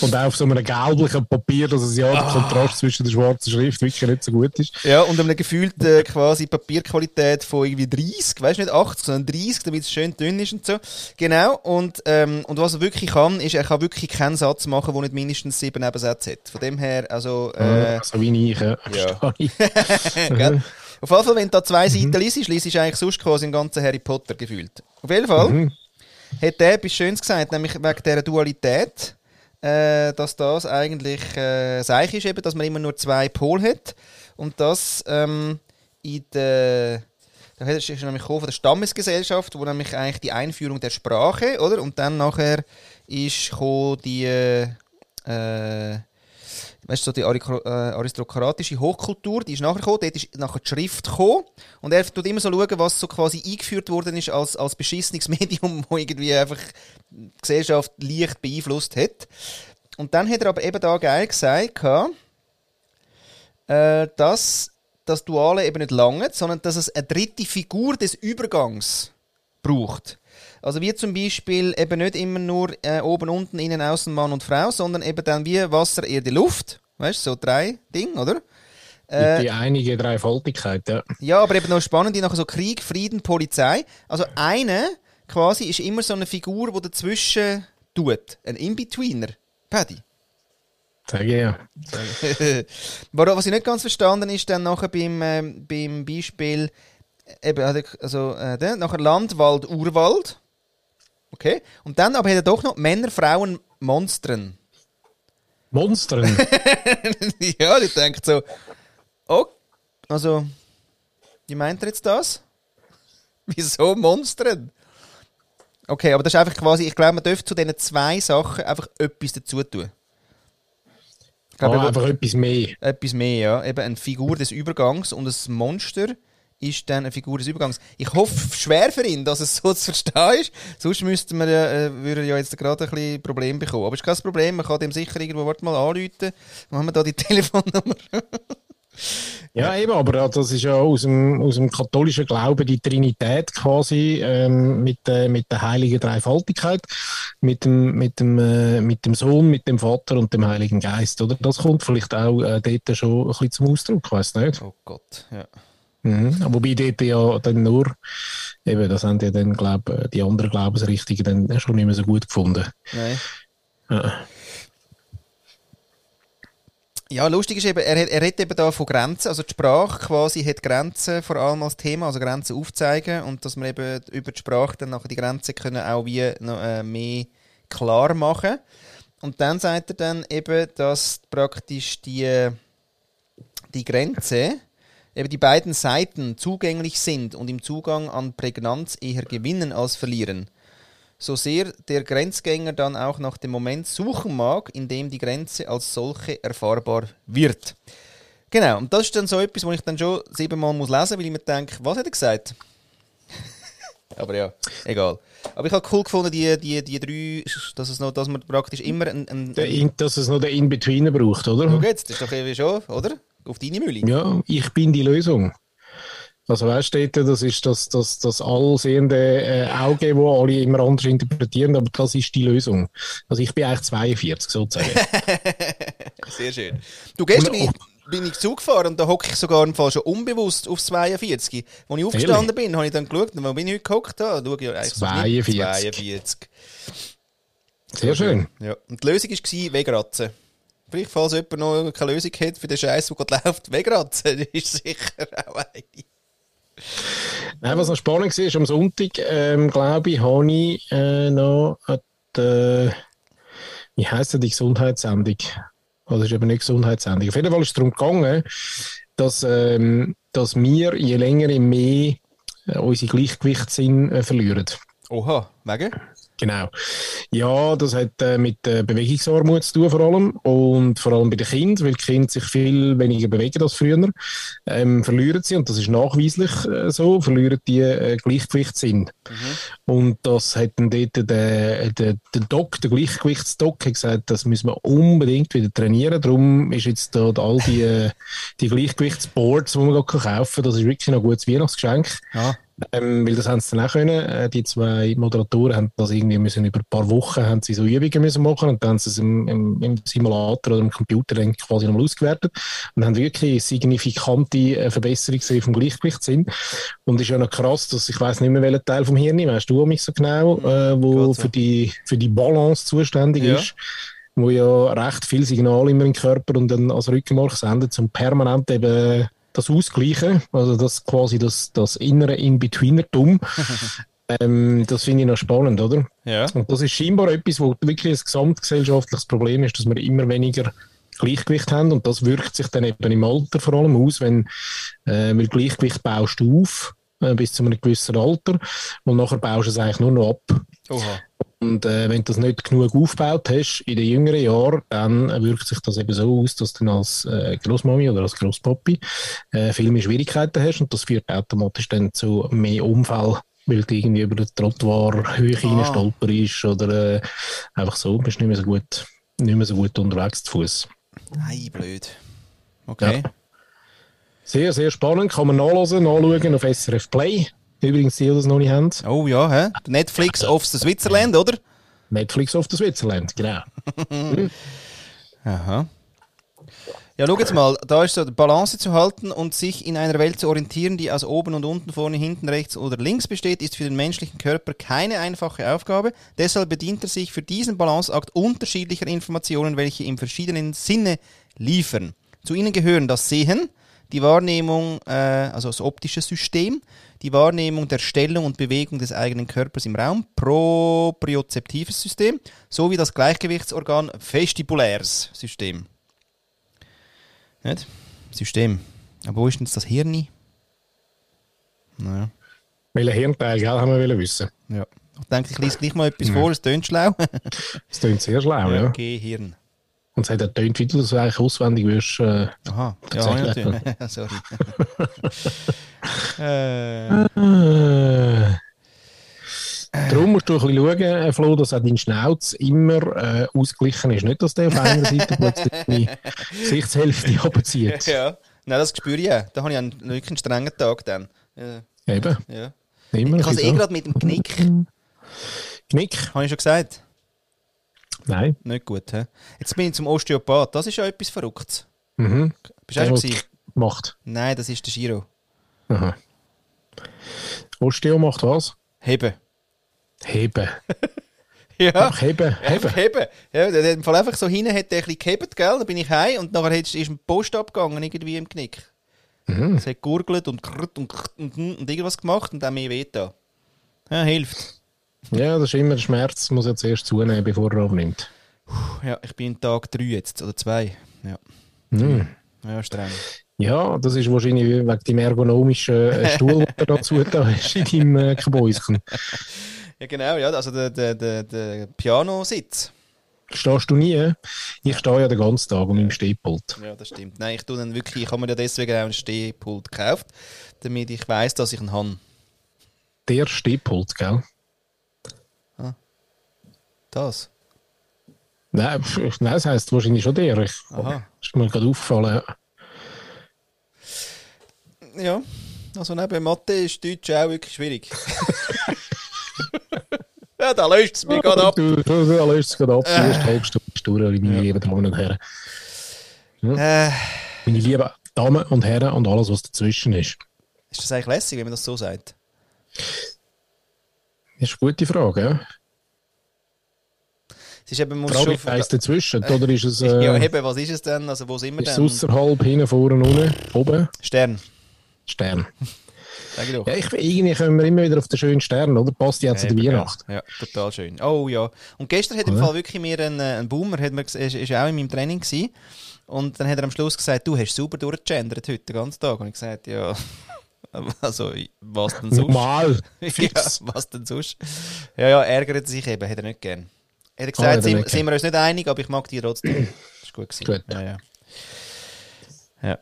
A: Und auch auf so einem gelblichen Papier, dass es ja der Kontrast zwischen der schwarzen Schrift wirklich nicht so gut ist.
B: Ja, und eine gefühlte quasi Papierqualität von irgendwie 30, weißt du nicht 80, sondern 30, damit es schön dünn ist und so. Genau, und, ähm, und was er wirklich kann, ist, er kann wirklich keinen Satz machen, der nicht mindestens sieben Nebensätze hat. Von dem her, also, äh,
A: so wie ich, ja.
B: ja. <laughs> Auf jeden Fall, wenn du da zwei Seiten liest, liest du eigentlich sonst quasi den ganzen Harry Potter gefühlt. Auf jeden Fall
A: Mhm.
B: hat der etwas Schönes gesagt, nämlich wegen dieser Dualität. Äh, dass das eigentlich äh, seich ist, eben, dass man immer nur zwei Pole hat. Und das ähm, in der da ist nämlich von der Stammesgesellschaft, wo nämlich eigentlich die Einführung der Sprache, oder? Und dann nachher ist die äh, weißt du, so die äh, aristokratische Hochkultur, die ist nachher gekommen, dort ist nachher die Schrift gekommen und er tut immer so schauen, was so quasi eingeführt worden ist als, als beschissenes Medium, <laughs> wo irgendwie einfach die Gesellschaft leicht beeinflusst hat. Und dann hat er aber eben da geil gesagt, äh, dass das Duale eben nicht lange, sondern dass es eine dritte Figur des Übergangs braucht. Also wie zum Beispiel eben nicht immer nur äh, oben, unten, innen, außen, Mann und Frau, sondern eben dann wie Wasser, Erde, Luft. Weißt du, so drei Dinge, oder?
A: Äh, die einige Dreifaltigkeit, ja.
B: Ja, aber eben noch spannend, die nachher so Krieg, Frieden, Polizei. Also eine quasi ist immer so eine Figur, die dazwischen tut. Ein In-Betweener. Paddy.
A: Sage ja. <laughs>
B: Was ich nicht ganz verstanden ist, dann nachher beim, äh, beim Beispiel, eben, also, äh, nachher Land, Wald, Urwald. Okay. Und dann aber hat er doch noch Männer, Frauen, Monstern.
A: Monstern? <laughs>
B: ja, ich denke so, oh, also, wie meint er jetzt das? <laughs> Wieso Monstern? Okay, aber das ist einfach quasi, ich glaube, man dürfte zu diesen zwei Sachen einfach etwas dazu tun.
A: Ich glaube, oh, einfach etwas mehr.
B: Etwas mehr, ja. Eben eine Figur des Übergangs und ein Monster ist dann eine Figur des Übergangs. Ich hoffe schwer für ihn, dass es so zu verstehen ist. Sonst müsste man ja, äh, würde er ja jetzt gerade ein bisschen Problem bekommen. Aber es ist kein Problem, man kann dem sicher irgendwo warte mal anrufen. Haben wir da die <laughs> Telefonnummer.
A: ja, eben, aber das ist ja aus dem, aus dem katholischen Glauben die Trinität quasi ähm, mit, äh, mit der heiligen Dreifaltigkeit, mit dem, mit, dem, äh, mit dem Sohn, mit dem Vater und dem Heiligen Geist. Oder? Das kommt vielleicht auch äh, dort schon ein bisschen zum Ausdruck, weiß nicht.
B: Oh Gott, ja.
A: Mhm. Wobei dort ja dann nur, eben, das haben ja dann, glaub, die anderen Glaubensrichtungen dann schon nicht mehr so gut gefunden.
B: Nein. Ja. Ja, lustig ist eben, er, er redet eben da von Grenzen, also die Sprache quasi hat Grenzen vor allem als Thema, also Grenzen aufzeigen und dass wir eben über die Sprache dann nachher die Grenzen können auch wie noch äh, mehr klar machen. Und dann sagt er dann eben, dass praktisch die, die Grenze eben die beiden Seiten zugänglich sind und im Zugang an Prägnanz eher gewinnen als verlieren, so sehr der Grenzgänger dann auch nach dem Moment suchen mag, in dem die Grenze als solche erfahrbar wird. Genau, und das ist dann so etwas, wo ich dann schon siebenmal muss lesen muss, weil ich mir denke, was hat er gesagt? <laughs> Aber ja, egal. Aber ich habe cool gefunden, die, die, die drei, dass, es noch, dass man praktisch immer ein... ein,
A: ein dass es noch den In-Betweener braucht, oder?
B: Schau jetzt, das ist doch irgendwie schon, oder? Auf deine Mühle.
A: Ja, ich bin die Lösung. Also weißt du, das ist das, das, das allsehende äh, Auge, wo alle immer anders interpretieren, aber das ist die Lösung. Also ich bin eigentlich 42 sozusagen. <laughs>
B: Sehr schön. Du gestern bin, bin ich Zug gefahren und da hocke ich sogar im Fall schon unbewusst auf 42. Als ich aufgestanden Ehrlich? bin, habe ich dann geschaut, wo bin ich heute gehockt? Da schaue ich eigentlich
A: 42.
B: So 42.
A: Sehr schön.
B: Ja. Und die Lösung war Wegratzen. Vielleicht, falls jemand noch keine Lösung hat für den Scheiß, der gerade <laughs> läuft, wegratzen, <laughs> ist sicher auch eine.
A: Nein, was noch spannend war, am Sonntag, ähm, glaube ich, habe ich äh, noch die, äh, wie heisst die Gesundheitssendung? Oder ist eben nicht Gesundheitssendung. Auf jeden Fall ist es darum gegangen, dass, ähm, dass wir je länger, je mehr äh, unsere Gleichgewichtssinn äh, verlieren.
B: Oha, wegen?
A: Genau. Ja, das hat äh, mit äh, Bewegungsarmut zu tun vor allem und vor allem bei den Kindern, weil die Kinder sich viel weniger bewegen als früher, ähm, verlieren sie, und das ist nachweislich äh, so, verlieren die äh, Gleichgewichtssinn. Mhm. Und das hat dann dort der, der, der Doc, der Gleichgewichtsdoc, gesagt, das müssen wir unbedingt wieder trainieren, darum ist jetzt da all die, äh, die Gleichgewichtsboards, die man kaufen kann, das ist wirklich noch ein gutes Weihnachtsgeschenk. Ja. Ähm, weil das haben sie dann auch können. Äh, die zwei Moderatoren haben das irgendwie müssen über ein paar Wochen haben sie so Übungen müssen machen und dann haben sie es im, im, im Simulator oder im Computer dann quasi nochmal ausgewertet und haben wirklich signifikante äh, Verbesserung gesehen vom Gleichgewichtssinn. Und es ist ja noch krass, dass ich weiß nicht mehr, welcher Teil vom Hirn, weißt du mich so genau, äh, wo für die, für die Balance zuständig ja. ist wo ja recht viel Signal immer im Körper und dann als Rückenmark sendet, um permanent eben das Ausgleichen, also das quasi das, das innere In-Betweenertum. <laughs> Ähm, das finde ich noch spannend, oder?
B: Ja.
A: Und das ist scheinbar etwas, wo wirklich ein gesamtgesellschaftliches Problem ist, dass wir immer weniger Gleichgewicht haben und das wirkt sich dann eben im Alter vor allem aus, wenn, äh, weil Gleichgewicht baust du auf äh, bis zu einem gewissen Alter und nachher baust du es eigentlich nur noch ab.
B: Oha.
A: Und äh, wenn du das nicht genug aufgebaut hast in den jüngeren Jahren, dann wirkt sich das eben so aus, dass du als äh, Großmami oder als Großpapi äh, viel mehr Schwierigkeiten hast und das führt automatisch dann zu mehr Unfall, weil du irgendwie über den Trottoir-Höhe
B: Ah.
A: stolperst oder äh, einfach so, bist nicht mehr so gut, nicht mehr so gut unterwegs zu Fuß.
B: Ei, blöd. Okay.
A: Sehr, sehr spannend, kann man nachlesen, nachschauen auf SRF Play. Übrigens, die, die das noch nicht haben.
B: Oh ja, hä? Netflix of the Switzerland, oder?
A: Netflix auf der Switzerland, genau. <laughs>
B: Aha. Ja, schau jetzt mal, da ist so Balance zu halten und sich in einer Welt zu orientieren, die aus oben und unten, vorne, hinten, rechts oder links besteht, ist für den menschlichen Körper keine einfache Aufgabe. Deshalb bedient er sich für diesen Balanceakt unterschiedlicher Informationen, welche im verschiedenen Sinne liefern. Zu ihnen gehören das Sehen, die Wahrnehmung, äh, also das optische System, die Wahrnehmung der Stellung und Bewegung des eigenen Körpers im Raum, propriozeptives System, sowie das Gleichgewichtsorgan vestibuläres System. Nicht? System. Aber wo ist denn jetzt das Hirn? Naja.
A: Welchen Hirnteil, gell, haben wir wissen.
B: Ja. Ich denke, ich lese gleich mal etwas vor, es tönt schlau. <laughs>
A: Das klingt sehr schlau, ja.
B: Gehirn.
A: Und es hat auch tönt, wie du das eigentlich auswendig wirst. Äh,
B: Aha, ja, natürlich. <laughs> Sorry. <laughs> äh,
A: äh, Darum musst du ein bisschen schauen, äh, Flo, dass auch dein Schnauz immer äh, ausgeglichen ist. Nicht, dass der auf einer Seite <laughs> plötzlich deine Gesichtshälfte <laughs> runterzieht.
B: ja. Nein, das spüre ich auch. Da habe ich einen, wirklich einen strengen Tag dann. Ja.
A: Eben,
B: ja.
A: immer
B: Ich habe es eh gerade mit dem Knick.
A: Knick?
B: Habe ich schon gesagt?
A: Nein.
B: Nicht gut, hä? Jetzt bin ich zum Osteopath. Das ist ja etwas Verrücktes.
A: Mhm.
B: Bist du auch schon
A: macht.
B: Nein, das ist der Giro.
A: Aha. Osteo macht was?
B: Heben.
A: Heben. <laughs>
B: Ja.
A: Ach, heben,
B: Einfach
A: heben.
B: heben. Ja, der hat im Fall einfach so hinten hat der ein bisschen gehebt, gell? Dann bin ich heim und nachher ist ein Post abgegangen, irgendwie im Knick.
A: Mhm.
B: Es hat gurgelt und krrt und krrt und, und, und irgendwas gemacht und dann mehr weh da. Ja, hilft.
A: Ja, das ist immer der Schmerz, muss er zuerst zunehmen, bevor er abnimmt.
B: Ja, ich bin in Tag 3 jetzt, oder 2. Ja.
A: Mhm.
B: ja, streng.
A: Ja, das ist wahrscheinlich wegen dem ergonomischen äh, <laughs> Stuhl, den du dazu da hast in deinem äh, Kabäuschen.
B: Ja, genau, ja, also der, der, der, der Pianositz.
A: Stehst du nie? Ich stehe ja den ganzen Tag um meinem Stehpult.
B: Ja, das stimmt. Nein, ich tue dann wirklich, ich habe mir ja deswegen auch einen Stehpult gekauft, damit ich weiß, dass ich ihn habe.
A: Der Stehpult, gell?
B: Das.
A: Nein, nein, das heisst wahrscheinlich schon der. Ich,
B: Aha.
A: ist mir gerade aufgefallen.
B: Ja, also neben Mathe ist Deutsch auch wirklich schwierig. <laughs> ja, da löst es mich gerade ab.
A: Du, du, du löst es gerade ab. Halbe Stunde ist durch, meine lieben Damen und Herren.
B: Äh,
A: Meine lieben Damen und Herren und alles, was dazwischen ist.
B: ist das eigentlich lässig, wenn man das so sagt?
A: Das ist eine gute Frage, ja?
B: Es ist eben, muss
A: Frage
B: schon...
A: heisst dazwischen? <laughs> Oder ist es, äh,
B: ja, eben, was ist es denn? Also, wo sind wir
A: ist es
B: denn?
A: außerhalb, hinten, vorne, unten, oben?
B: Stern,
A: Stern. Ja, ich, irgendwie kommen wir immer wieder auf den schönen Stern, oder? Passt ja zu der Weihnacht.
B: Ja, ja, total schön. Oh ja. Und gestern hat im
A: Oder?
B: Fall wirklich mir ein, äh, ein Boomer, hat mir, ist, ist auch in meinem Training gewesen. Und dann hat er am Schluss gesagt, du hast super durchgegendert heute den ganzen Tag. Und ich gesagt, ja, <laughs> also was denn sonst?
A: Normal. <laughs>
B: ja, was denn sonst? Ja, ja, ärgert sich eben, hat er nicht gern. Er hat
A: Ah,
B: gesagt,
A: er
B: sind, sind wir uns nicht einig, aber ich mag die trotzdem. Das ist gut gewesen.
A: Gut.
B: Ja, ja. ja.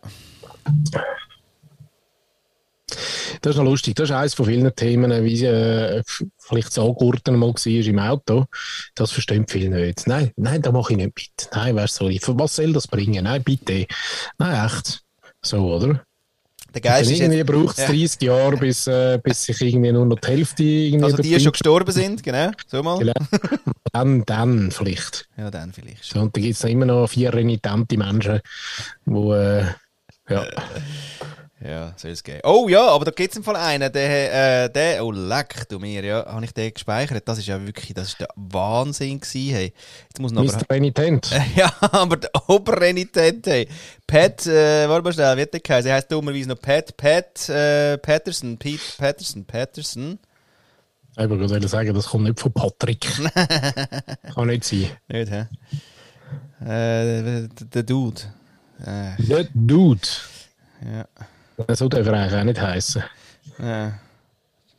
A: Das ist noch lustig. Das ist eines von vielen Themen, wie äh, vielleicht das Angurten mal war im Auto. Das verstehen viele nicht. Nein, nein, da mache ich nicht mit. Nein, weißt du, sorry. Was soll das bringen? Nein, bitte. Nein, echt. So, oder?
B: Der Geist ist
A: irgendwie braucht es
B: Ja.
A: 30 Jahre, bis, äh, bis sich irgendwie nur noch die Hälfte irgendwie
B: also die, die schon gestorben sind, genau, so mal.
A: Genau. Dann, dann vielleicht.
B: Ja, dann vielleicht.
A: So, und da gibt es immer noch vier renitente Menschen, die, äh, ja.
B: Ja, soll es geben. Oh ja, aber da gibt es im Fall einen, der, äh, der, oh leck du mir, ja, habe ich den gespeichert. Das ist ja wirklich, das ist der Wahnsinn gewesen, hey. Jetzt muss noch
A: Mr. Renitent. <laughs>
B: ja, aber der Oberrenitent, hey. Pat, äh, warte mal schnell, wie der geheißen? Er heißt dummerweise noch Pat, Pat, äh, Patterson, Pete Patterson, Patterson.
A: Ich wollte sagen, das kommt nicht von Patrick. <laughs> Kann nicht sein.
B: Nicht, hä? Äh, der Dude. Äh,
A: Der Dude.
B: ja.
A: So darf er eigentlich auch nicht heißen.
B: Ja.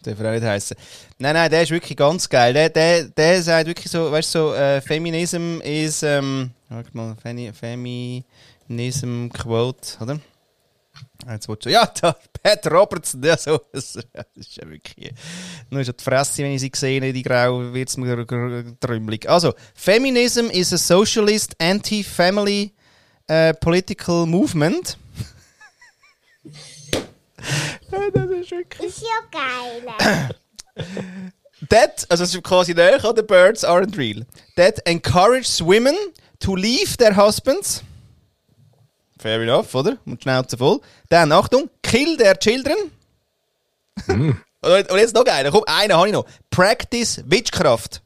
B: Der Freude heißen. Nein, nein, der ist wirklich ganz geil. Der, der, der sagt wirklich so, weißt du, so, äh, Feminism ist, ähm, warte mal, Femi Feminism Quote, oder? Jetzt du, ja, <laughs> da, Pat Robertson, ja, so, <laughs> das, ist ja wirklich, nur schon die Fresse, wenn ich sie sehe, die grau, wird es mir trümmelig. Also, Feminism is a socialist anti-family äh, political movement. Das ist wirklich...
C: Ist ja geil. <coughs>
B: That, also es ist quasi näher The Birds aren't real. That encourages women to leave their husbands. Fair enough, oder? Und die Schnauze voll. Dann, Achtung, kill their children. <laughs> und und jetzt noch einer, komm, einen habe ich noch. Practice Witchcraft.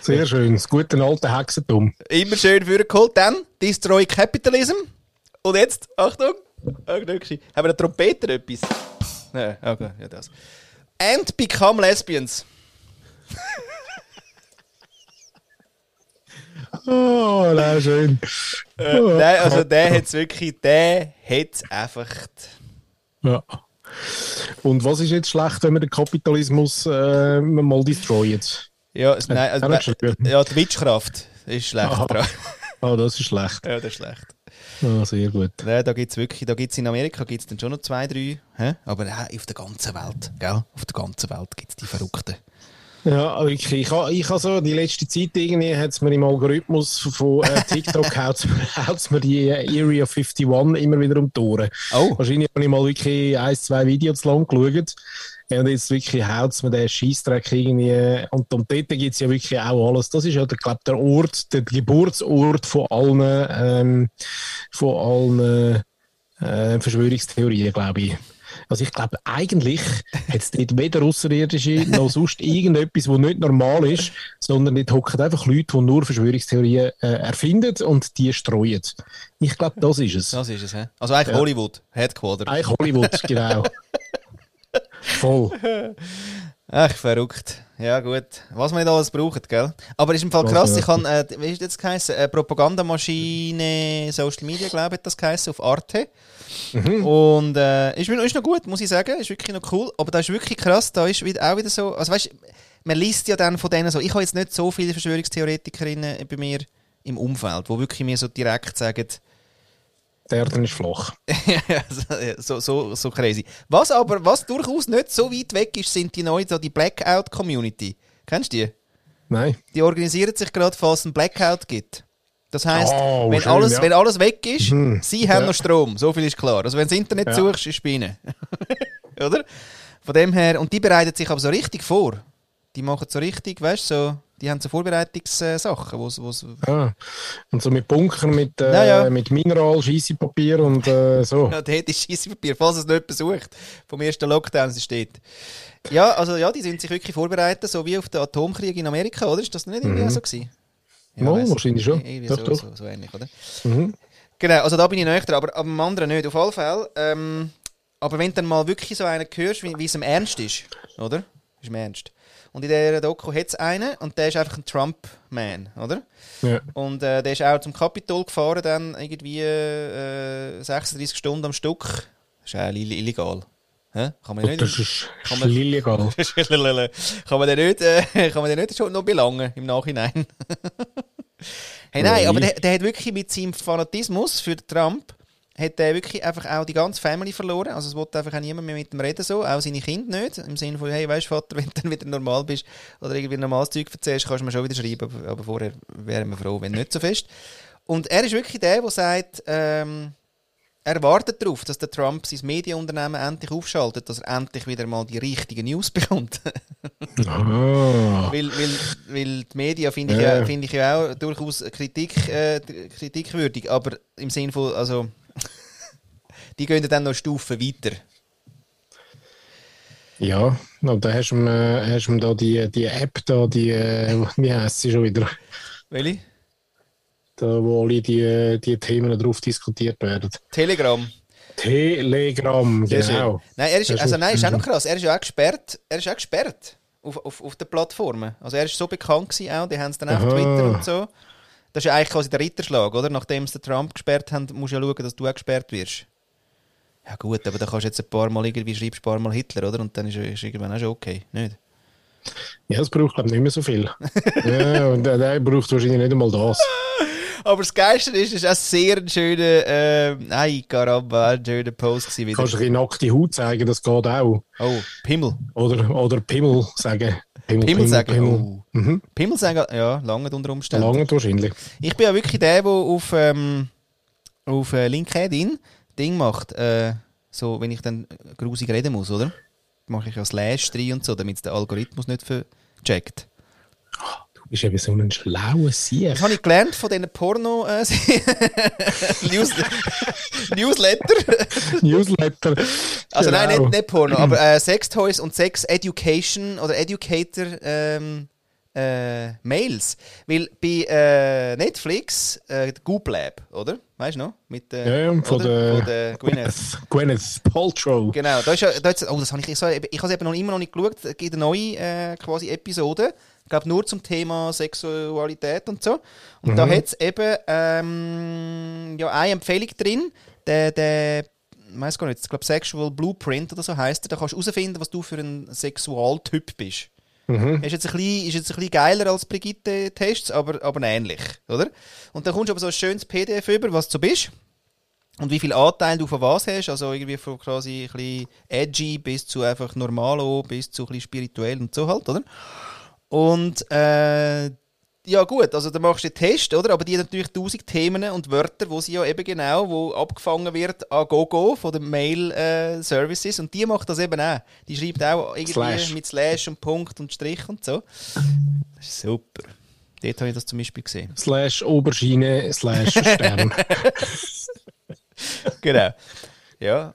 A: Sehr schön. Das gute alte Hexentum.
B: Immer schön vorgeholt. Dann, Destroy Capitalism. Und jetzt, Achtung, Achtung, haben wir eine Trompeter etwas? Nein, okay, ja das. And become lesbians. <laughs>
A: Oh, nein, schön.
B: Äh, nein, also der hat es wirklich, der hat es einfach.
A: Ja. Und was ist jetzt schlecht, wenn wir den Kapitalismus äh, mal destroyen?
B: Ja, nein, also, ja, die Witchkraft ist schlecht.
A: Ah, das ist schlecht.
B: Ja, das ist schlecht.
A: Ah, sehr gut.
B: Nein, da gibt es wirklich, da gibt es in Amerika gibt's dann schon noch zwei, drei, hä? aber äh, auf der ganzen Welt, gell? Auf der ganzen Welt gibt es die Verrückten.
A: Ja, wirklich. Ich habe ich ha so, die letzte Zeit irgendwie hat es mir im Algorithmus von äh, <laughs> TikTok haut's, haut's mir die äh, Area 51 immer wieder um die Ohren.
B: Oh.
A: Wahrscheinlich habe ich mal wirklich ein, zwei Videos lang geschaut. Ja, Und jetzt wirklich haut es mir den Scheissdreck irgendwie. Und, und dort gibt es ja wirklich auch alles. Das ist ja, glaube der Ort, der Geburtsort von allen, ähm, von allen äh, Verschwörungstheorien, glaube ich. Also ich glaube, eigentlich hat es dort weder Außerirdische <laughs> noch sonst irgendetwas, was nicht normal ist, sondern dort hocken einfach Leute, die nur Verschwörungstheorien äh, erfinden und die streuen. Ich glaube, das ist es.
B: Das ist es, hä? Also eigentlich
A: Ja.
B: Hollywood, Headquarter.
A: Eigentlich Hollywood, <laughs> genau. Voll.
B: Ach, verrückt. Ja, gut. Was man nicht alles braucht, gell? Aber ist im Fall krass, ich kann, äh, wie ist das geheißen? Äh, Propagandamaschine Social Media, glaube ich, hat das geheißen, auf Arte. Und äh, ist, ist noch gut, muss ich sagen. Ist wirklich noch cool. Aber da ist wirklich krass, da ist wieder, auch wieder so, also weißt man liest ja dann von denen so, ich habe jetzt nicht so viele Verschwörungstheoretikerinnen bei mir im Umfeld, wo wirklich mir so direkt sagen,
A: Der Erde ist flach. <laughs>
B: so, so, so crazy. Was aber, was durchaus nicht so weit weg ist, sind die neuen, so die Blackout-Community. Kennst du die?
A: Nein.
B: Die organisieren sich gerade, falls es einen Blackout gibt. Das heisst,
A: Oh,
B: wenn,
A: schön,
B: alles,
A: ja.
B: wenn alles weg ist,
A: Mhm.
B: sie haben
A: Ja.
B: noch Strom. So viel ist klar. Also wenn du das Internet
A: Ja.
B: suchst, ist Biene. <laughs> Oder? Von dem her, und die bereiten sich aber so richtig vor. Die machen so richtig, weißt du, so, die haben so Vorbereitungssachen, wo's, wo's,
A: Ah. Und so mit Bunkern, mit, äh,
B: Ja, ja.
A: mit Mineral, Scheissepapier und äh, so. <laughs>
B: Ja, dort ist Scheissepapier, falls es nicht besucht. Vom ersten Lockdown es steht. Ja, also ja, die sind sich wirklich vorbereitet, so wie auf den Atomkrieg in Amerika, oder? Ist das nicht irgendwie
A: Mhm.
B: so gewesen?
A: Ja,
B: weiss
A: wahrscheinlich schon. Doch,
B: so,
A: doch.
B: So, so ähnlich, oder?
A: Mhm.
B: Genau, also da bin ich näher aber am anderen nicht, auf alle Fälle. Ähm, aber wenn du dann mal wirklich so einen hörst, wie, wie es ihm ernst ist, oder? Ist ihm ernst. Und in dieser Doku hat es einen und der ist einfach ein Trump-Man, oder?
A: Ja.
B: Und äh, der ist auch zum Kapitol gefahren, dann irgendwie äh, 36 Stunden am Stück. Das ist auch ill- illegal. Hä? Kann man
A: Und
B: nicht.
A: das ist,
B: Kann <laughs>
A: ist
B: man-
A: illegal.
B: kann man den nicht, äh, kann man den nicht schon noch belangen im Nachhinein? <laughs> hey, nein,
A: Nein.
B: aber der, der hat wirklich mit seinem Fanatismus für Trump hat der wirklich einfach auch die ganze Family verloren. Also es wollte einfach auch niemand mehr mit ihm reden, so. auch seine Kinder nicht. Im Sinne von, hey, weißt Vater, <laughs> wenn du dann wieder normal bist oder irgendwie normales Zeug erzählst, kannst du mir schon wieder schreiben. Aber, aber vorher wären wir froh, wenn nicht so fest. Und er ist wirklich der, der sagt, ähm, er wartet darauf, dass der Trump sein Medienunternehmen endlich aufschaltet, dass er endlich wieder mal die richtigen News bekommt. <laughs>
A: Ah.
B: weil, weil, weil die Medien finde ich,
A: Ja.
B: finde ich ja auch durchaus Kritik, äh, kritikwürdig, aber im Sinne von, also, die gehen dann noch Stufen weiter.
A: Ja, und da hast du äh, hast du da die, die App, da, die, äh, wie heisst sie schon wieder?
B: Welche?
A: Da, wo alle die, die Themen drauf diskutiert werden.
B: Telegram.
A: Telegram, genau.
B: Nein, er ist, also nein, ist auch noch krass. Er ist ja auch gesperrt. Er ist auch gesperrt auf, auf, auf den Plattformen. Also er ist so bekannt gewesen auch, die haben es dann auch auf. Twitter und so. Das ist ja eigentlich quasi der Ritterschlag, oder? Nachdem sie den Trump gesperrt haben, musst du ja schauen, dass du auch gesperrt wirst. Ja gut, aber dann kannst du jetzt ein paar Mal irgendwie schreibst, ein paar Mal Hitler, oder? Und dann ist, ist irgendwann auch schon okay, nicht?
A: Ja, das braucht, glaube ich, nicht mehr so viel. <laughs> ja, und der, der braucht wahrscheinlich nicht einmal das.
B: Aber das Geilste ist, es ist auch sehr ein schöner, äh, nein, Caramba, ein schöner Post gewesen wieder.
A: Kannst du ein bisschen nackte Haut zeigen, das geht auch.
B: Oh, Pimmel.
A: Oder, oder Pimmel sagen.
B: Pimmel sagen,
A: Pimmel.
B: oh.
A: Mhm.
B: Pimmel sagen, ja, lange unter Umständen.
A: Lange wahrscheinlich.
B: Ich bin ja wirklich der, der auf, ähm, auf äh, LinkedIn Ding macht. Äh, so, wenn ich dann grusig reden muss, oder? Mache ich ja Slash drin und so, damit der Algorithmus nicht vercheckt.
A: Du bist eben so ein schlauer Sieg.
B: Das habe ich gelernt von diesen Porno äh, <laughs> News Newsletter.
A: Newsletter.
B: Also nein,
A: Genau.
B: nicht, nicht Porno, aber <clears throat> äh, Sextoys und Sex Education oder Educator ähm, äh, Mails. Weil bei äh, Netflix äh, Goop Lab, oder? Weißt du noch? Mit, äh,
A: Ja, ja, von der,
B: von der <laughs> Gwyneth.
A: Gwyneth Paltrow.
B: Genau, da ist ja, da ist, oh, das habe ich, ich habe es eben noch immer noch nicht geschaut. Es gibt eine neue äh, quasi Episode, ich glaube nur zum Thema Sexualität und so. Und
A: Mhm.
B: da hat es eben ähm, ja, eine Empfehlung drin, der, der ich weiß gar nicht, ich glaube Sexual Blueprint oder so heißt er. Da kannst du herausfinden, was du für ein Sexualtyp bist.
A: Mhm.
B: Ist jetzt ein bisschen, ist jetzt ein bisschen geiler als Brigitte-Tests, aber, aber ähnlich, oder? Und dann kommst du aber so ein schönes PDF über, was du bist. Und wie viel Anteil du von was hast, also irgendwie von quasi ein bisschen edgy bis zu einfach normalo, bis zu ein bisschen spirituell und so halt, oder? Und äh, ja gut, also da machst du den Test, oder? Aber die haben natürlich tausend Themen und Wörter, wo sie ja eben genau, wo abgefangen wird an GoGo von den Mail-Services und die macht das eben auch. Die schreibt auch irgendwie
A: Slash.
B: mit Slash und Punkt und Strich und so. Das ist super. Dort habe ich das zum Beispiel gesehen.
A: Slash Oberschiene slash Stern. <laughs>
B: Genau. Ja.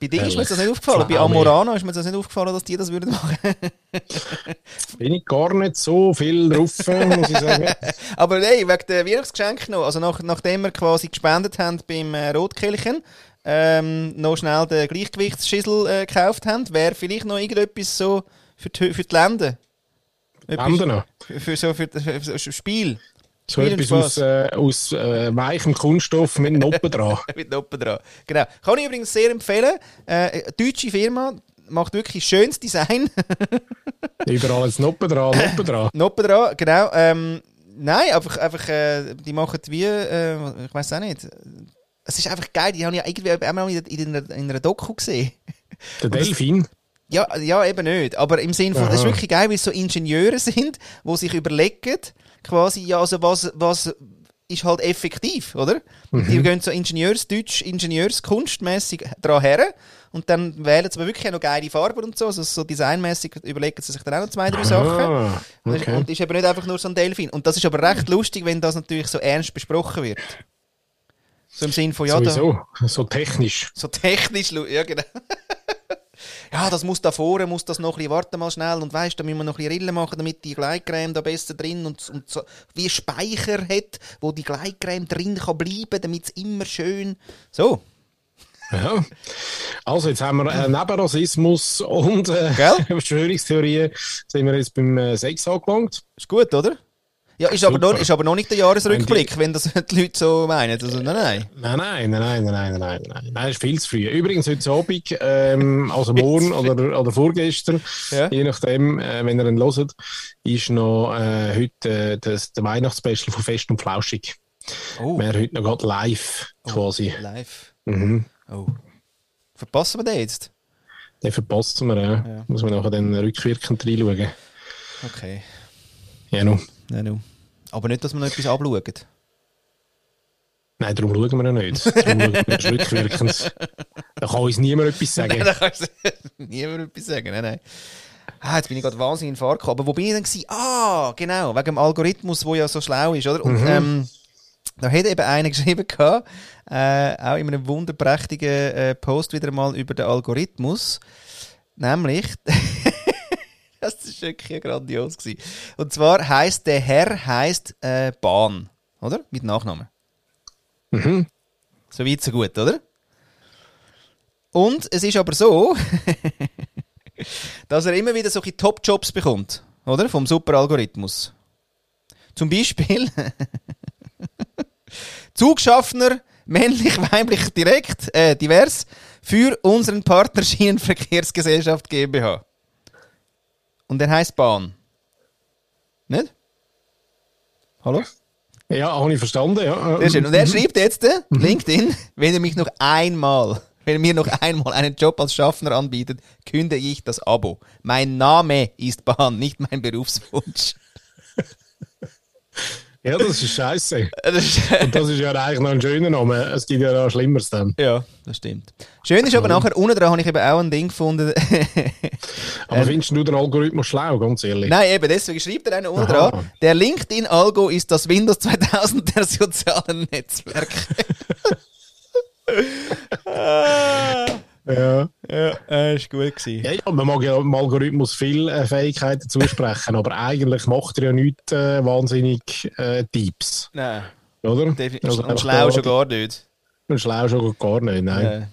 B: Bei dir ist mir das nicht aufgefallen. Bei
A: Flau
B: Amorana ist mir das nicht aufgefallen, dass die das würden machen. <laughs>
A: Bin ich gar nicht so viel drauf, muss ich sagen. <laughs>
B: Aber nein, wegen der Weihnachtsgeschenke noch. Also nach, nachdem wir quasi gespendet haben beim äh, Rotkehlchen, ähm, noch schnell den Gleichgewichtsschissel äh, gekauft haben, wäre vielleicht noch irgendetwas so für die, für die Länder.
A: Länder noch.
B: Für, für so für, für, für, für Spiel.
A: So
B: und
A: etwas aus, äh, aus äh, weichem Kunststoff mit Noppen dran. <laughs>
B: Mit Noppen dran. Genau. Kann ich übrigens sehr empfehlen. Äh, eine deutsche Firma macht wirklich schönes Design. <laughs>
A: Überall ein Noppen dran, Noppen dran. <laughs>
B: Noppen dran, genau. Ähm, nein, einfach, einfach äh, die machen wie, äh, ich weiß auch nicht. Es ist einfach geil, die haben ja irgendwie einmal in, in, einer- in einer Doku gesehen.
A: Der Delfin.
B: Ja, ja, eben nicht. Aber im Sinne von, das ist wirklich geil, weil es so Ingenieure sind, die sich überlegen, quasi, ja, also was, was ist halt effektiv, oder?
A: Mhm.
B: Die gehen so Ingenieursdeutsch, Ingenieurskunstmäßig dran her und dann wählen sie aber wirklich auch noch geile Farben und so, also so designmäßig überlegen sie sich dann auch noch zwei, drei Sachen.
A: Ah,
B: ist-
A: okay.
B: Und ist eben nicht einfach nur so ein Delfin. Und das ist aber recht lustig, wenn das natürlich so ernst besprochen wird. So im Sinn von, ja, da,
A: so technisch.
B: so technisch, ja genau. <laughs> ja, das muss da vorne, muss das noch ein bisschen, warte mal schnell und weißt, da müssen wir noch ein bisschen Rillen machen, damit die Gleitcreme da besser drin und, und so, wie Speicher hat, wo die Gleitcreme drin kann bleiben, damit es immer schön, so.
A: Ja. Also, jetzt haben wir äh, neben Rassismus und äh? <laughs> Verschwörungstheorien sind wir jetzt beim äh, Sex angelangt.
B: Ist gut, oder? Ja, ist aber, noch, ist aber noch nicht der Jahresrückblick, wenn das <laughs> die Leute so meinen. Also, äh, nein,
A: nein. Nein, nein, nein, nein, nein, nein, nein. Nein, ist viel zu früh. Übrigens, heute Abend, ähm, <laughs> also morgen oder, oder vorgestern,
B: ja.
A: je nachdem, äh, wenn ihr ihn hört, ist noch äh, heute äh, das, der Weihnachtsspecial von Fest und Flauschig.
B: Oh.
A: Wäre heute noch gerade live, oh, quasi.
B: Live.
A: Mhm.
B: Oh. Verpassen wir den jetzt?
A: Den verpassen wir, ja.
B: ja.
A: Muss man nachher dann rückwirkend reinschauen.
B: Okay.
A: Ja, noch.
B: Nein, no. Aber nicht, dass wir noch etwas abschauen.
A: Nein, darum schauen wir ja nicht. Darum schauen <laughs> wir rückwirkend. Da kann uns niemand etwas sagen.
B: da kannst du <laughs> niemand etwas sagen. Nein, nein. Ah, jetzt bin ich gerade wahnsinnig in Fahrt gekommen. Aber wo bin ich denn? Gewesen? Ah, genau, wegen dem Algorithmus, der ja so schlau ist, oder? Und ähm, da hat eben einer <laughs> geschrieben, gehabt, äh, auch in einem wunderprächtigen äh, Post wieder mal über den Algorithmus. Nämlich, <laughs> das ist wirklich grandios gewesen. Und zwar heißt der Herr heißt äh, Bahn, oder? Mit Nachnamen.
A: Mhm.
B: So weit, so gut, oder? Und es ist aber so, <laughs> dass er immer wieder solche Top-Jobs bekommt, oder? Vom Super-Algorithmus. Zum Beispiel <laughs> Zugschaffner, männlich, weiblich, direkt, äh, divers, für unseren Partner Schienenverkehrsgesellschaft GmbH. Und der heißt Bahn. Nicht? Hallo?
A: Ja, habe ich verstanden, ja.
B: Sehr schön. Und er schreibt jetzt, äh, LinkedIn, wenn er mich noch einmal, wenn er mir noch einmal einen Job als Schaffner anbietet, kündige ich das Abo. Mein Name ist Bahn, nicht mein Berufswunsch. <laughs>
A: Ja, das ist scheiße. <laughs> Und das ist ja eigentlich noch ein schöner Name. Es gibt ja noch Schlimmeres dann.
B: ja, das stimmt. Schön ist aber nachher, unten dran habe ich eben auch ein Ding gefunden. <laughs>
A: Aber findest du den Algorithmus schlau, ganz ehrlich?
B: Nein, eben, deswegen schreibt er einen unten dran. Der LinkedIn-Algo ist das Windows 2000 der <laughs> sozialen Netzwerke. Ist gut gewesen.
A: Ja, ja, man mag ja dem Algorithmus viele äh, Fähigkeiten zusprechen, aber eigentlich macht er ja nichts äh, wahnsinnig äh, Tipps,
B: Nein,
A: oder?
B: definitiv.
A: Also
B: und schlau schon gar nicht.
A: Und schlau schon gar nicht, nein.
B: Äh,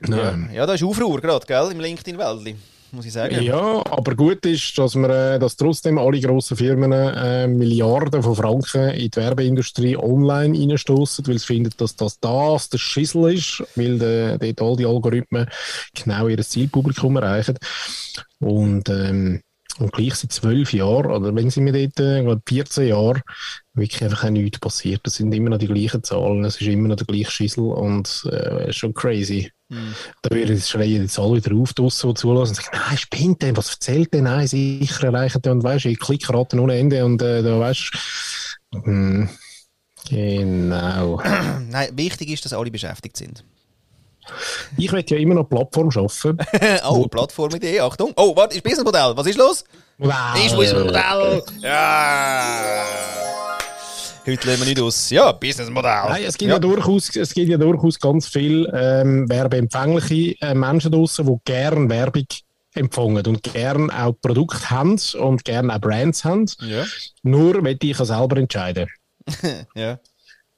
A: nein.
B: ja, da ist Aufruhr gerade, gell, im LinkedIn-Welt, muss ich sagen.
A: Ja, aber gut ist, dass, wir, äh, dass trotzdem alle grossen Firmen äh, Milliarden von Franken in die Werbeindustrie online reinstoßen, weil sie finden, dass das das der Schissel ist, weil dort all die Algorithmen genau ihr Zielpublikum erreichen. Und, ähm, und gleich seit zwölf Jahren, oder wenn sie mir dort, äh, ich glaube 14 Jahre, wirklich einfach auch nichts passiert. Es sind immer noch die gleichen Zahlen, es ist immer noch der gleiche Schissel und äh, ist schon crazy. Da werden jetzt schreien jetzt alle wieder auf, draussen, die zulassen und sagen, nein, spinnt denn, was erzählt denn? Nein, sicher erreichen die und weisst, ich Klickraten ohne Ende und äh, da weisst hm, genau. <clears throat>
B: Nein, wichtig ist, dass alle beschäftigt sind.
A: Ich möchte ja immer noch Plattform schaffen. <laughs>
B: oh, Plattformidee, Achtung. Oh, warte, ist Businessmodell. Was ist los? Ist Businessmodell. Ja. Heute lassen wir nicht aus. Ja, Businessmodell.
A: Nein, es gibt ja, durchaus, es gibt ja durchaus ganz viele ähm, werbeempfängliche äh, Menschen draussen, die gerne Werbung empfangen und gerne auch Produkte haben und gerne auch Brands haben.
B: Ja.
A: Nur möchte ich ja selber entscheiden. <laughs>
B: ja.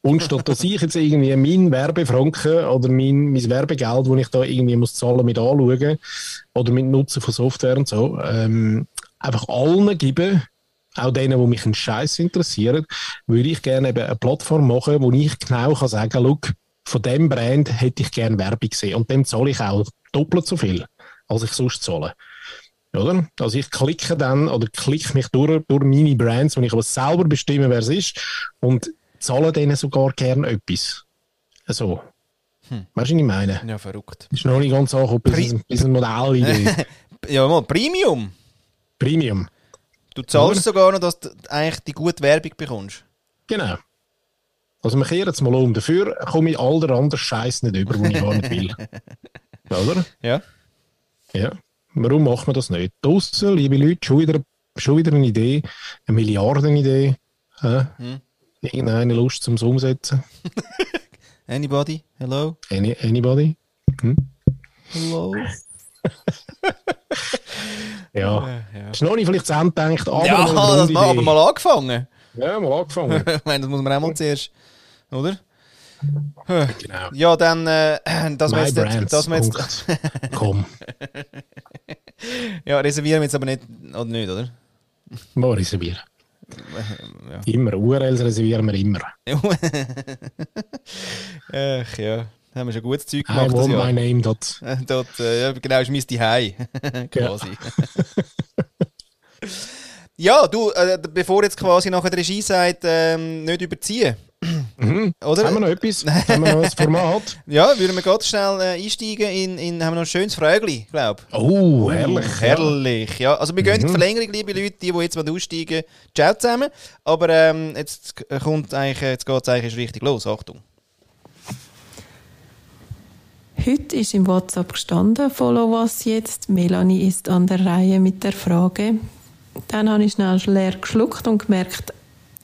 A: Und statt dass ich jetzt irgendwie mein Werbefranken oder mein, mein Werbegeld, das ich da irgendwie muss zahlen mit anschauen oder mit Nutzen von Software und so, ähm, einfach allen geben, auch denen, die mich einen Scheiß interessieren, würde ich gerne eben eine Plattform machen, wo ich genau kann sagen, look, von dem Brand hätte ich gerne Werbung gesehen und dem zahle ich auch doppelt so viel, als ich sonst zahle. Oder? Also ich klicke dann oder klicke mich durch, durch meine Brands, wo ich aber selber bestimme, wer es ist und zahle denen sogar gern etwas. So. Hm. Weißt du, was ich meine?
B: Ja, verrückt.
A: Ist noch nicht ganz angekommen, bis, ein- bis ein Modellidee. <laughs>
B: Ja, mal, Premium.
A: Premium.
B: Du zahlst sogar noch, dass du eigentlich die gute Werbung bekommst.
A: Genau. Also wir kehren jetzt mal um. Dafür komme ich all der anderen Scheiß nicht über, den ich gar nicht will. <laughs> Oder?
B: Ja.
A: Ja. Warum macht man das nicht? Draussen, liebe Leute, schon wieder, schon wieder eine Idee, eine Milliardenidee. Hä?
B: Hm.
A: Irgendeine Lust zum Umsetzen. <laughs>
B: Anybody? Hello?
A: Any, anybody? Hm?
B: Hello? <laughs>
A: Ja.
B: ja.
A: Ist noch nicht vielleicht zu Ende gedacht, aber
B: ja,
A: eine
B: das mal, aber mal angefangen.
A: Ja, mal angefangen. <laughs>
B: ich meine, das muss man auch mal zuerst. Oder?
A: genau.
B: Ja, dann, äh, dass wir jetzt,
A: MyBrands.
B: dass wir jetzt.
A: Komm, <laughs>
B: ja, reservieren wir jetzt aber nicht, oder nicht, oder?
A: mal reservieren.
B: Ja.
A: Immer. URLs reservieren wir immer. <laughs>
B: Ach ja, da haben wir schon gutes Zeug
A: I
B: gemacht. Das
A: want my name dot. <laughs>
B: Äh, Dort, äh, ja, genau, ist mein Zuhause. <laughs> quasi. <laughs> Ja, du, äh, bevor jetzt quasi nachher die Regie sagt, ähm, nicht überziehen. <clears throat> Oder?
A: Haben wir noch etwas? Haben wir noch ein Format?
B: Ja, würden wir ganz schnell äh, einsteigen in, in, haben wir noch ein schönes Frögli, glaube
A: Oh, herrlich.
B: Uh, herrlich, ja. Also wir gehen in die Verlängerung, liebe Leute, die, die jetzt mal aussteigen, ciao zusammen. Aber ähm, jetzt kommt eigentlich, jetzt geht es eigentlich richtig los, Achtung.
C: Heute ist im WhatsApp gestanden, follow was jetzt. Melanie ist an der Reihe mit der Frage. Dann habe ich schnell leer geschluckt und gemerkt,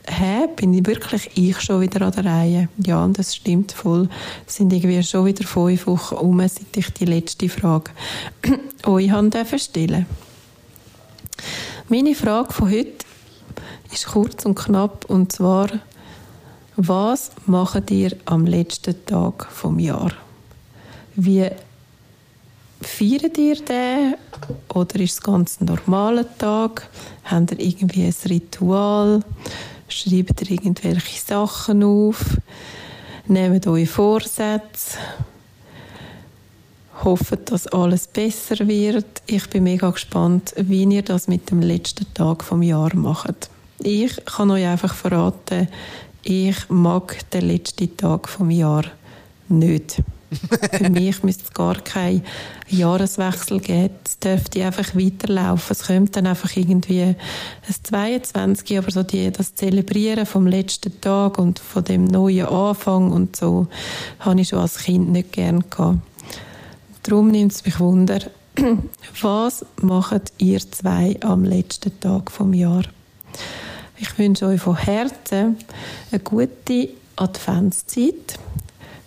C: hä, bin ich wirklich ich schon wieder an der Reihe? Ja, und das stimmt voll. Es sind irgendwie schon wieder fünf Wochen um, seit ich die letzte Frage <clears throat> euch habe stellen Meine Frage von heute ist kurz und knapp und zwar, was macht ihr am letzten Tag vom Jahr? Wie feiert ihr den? Oder ist es ganz ein normaler Tag? Habt ihr irgendwie ein Ritual? Schreibt ihr irgendwelche Sachen auf? Nehmt eure Vorsätze? Hofft, dass alles besser wird. Ich bin mega gespannt, wie ihr das mit dem letzten Tag vom Jahr macht. Ich kann euch einfach verraten, ich mag den letzten Tag vom Jahr nicht. Für mich müsste es gar keinen Jahreswechsel geben. Es dürfte einfach weiterlaufen. Es kommt dann einfach irgendwie ein 22, aber so die, das Zelebrieren vom letzten Tag und von dem neuen Anfang und so, habe ich schon als Kind nicht gern gehabt. Darum nimmt es mich Wunder, <clears throat> was macht ihr zwei am letzten Tag vom Jahr? Ich wünsche euch von Herzen eine gute Adventszeit,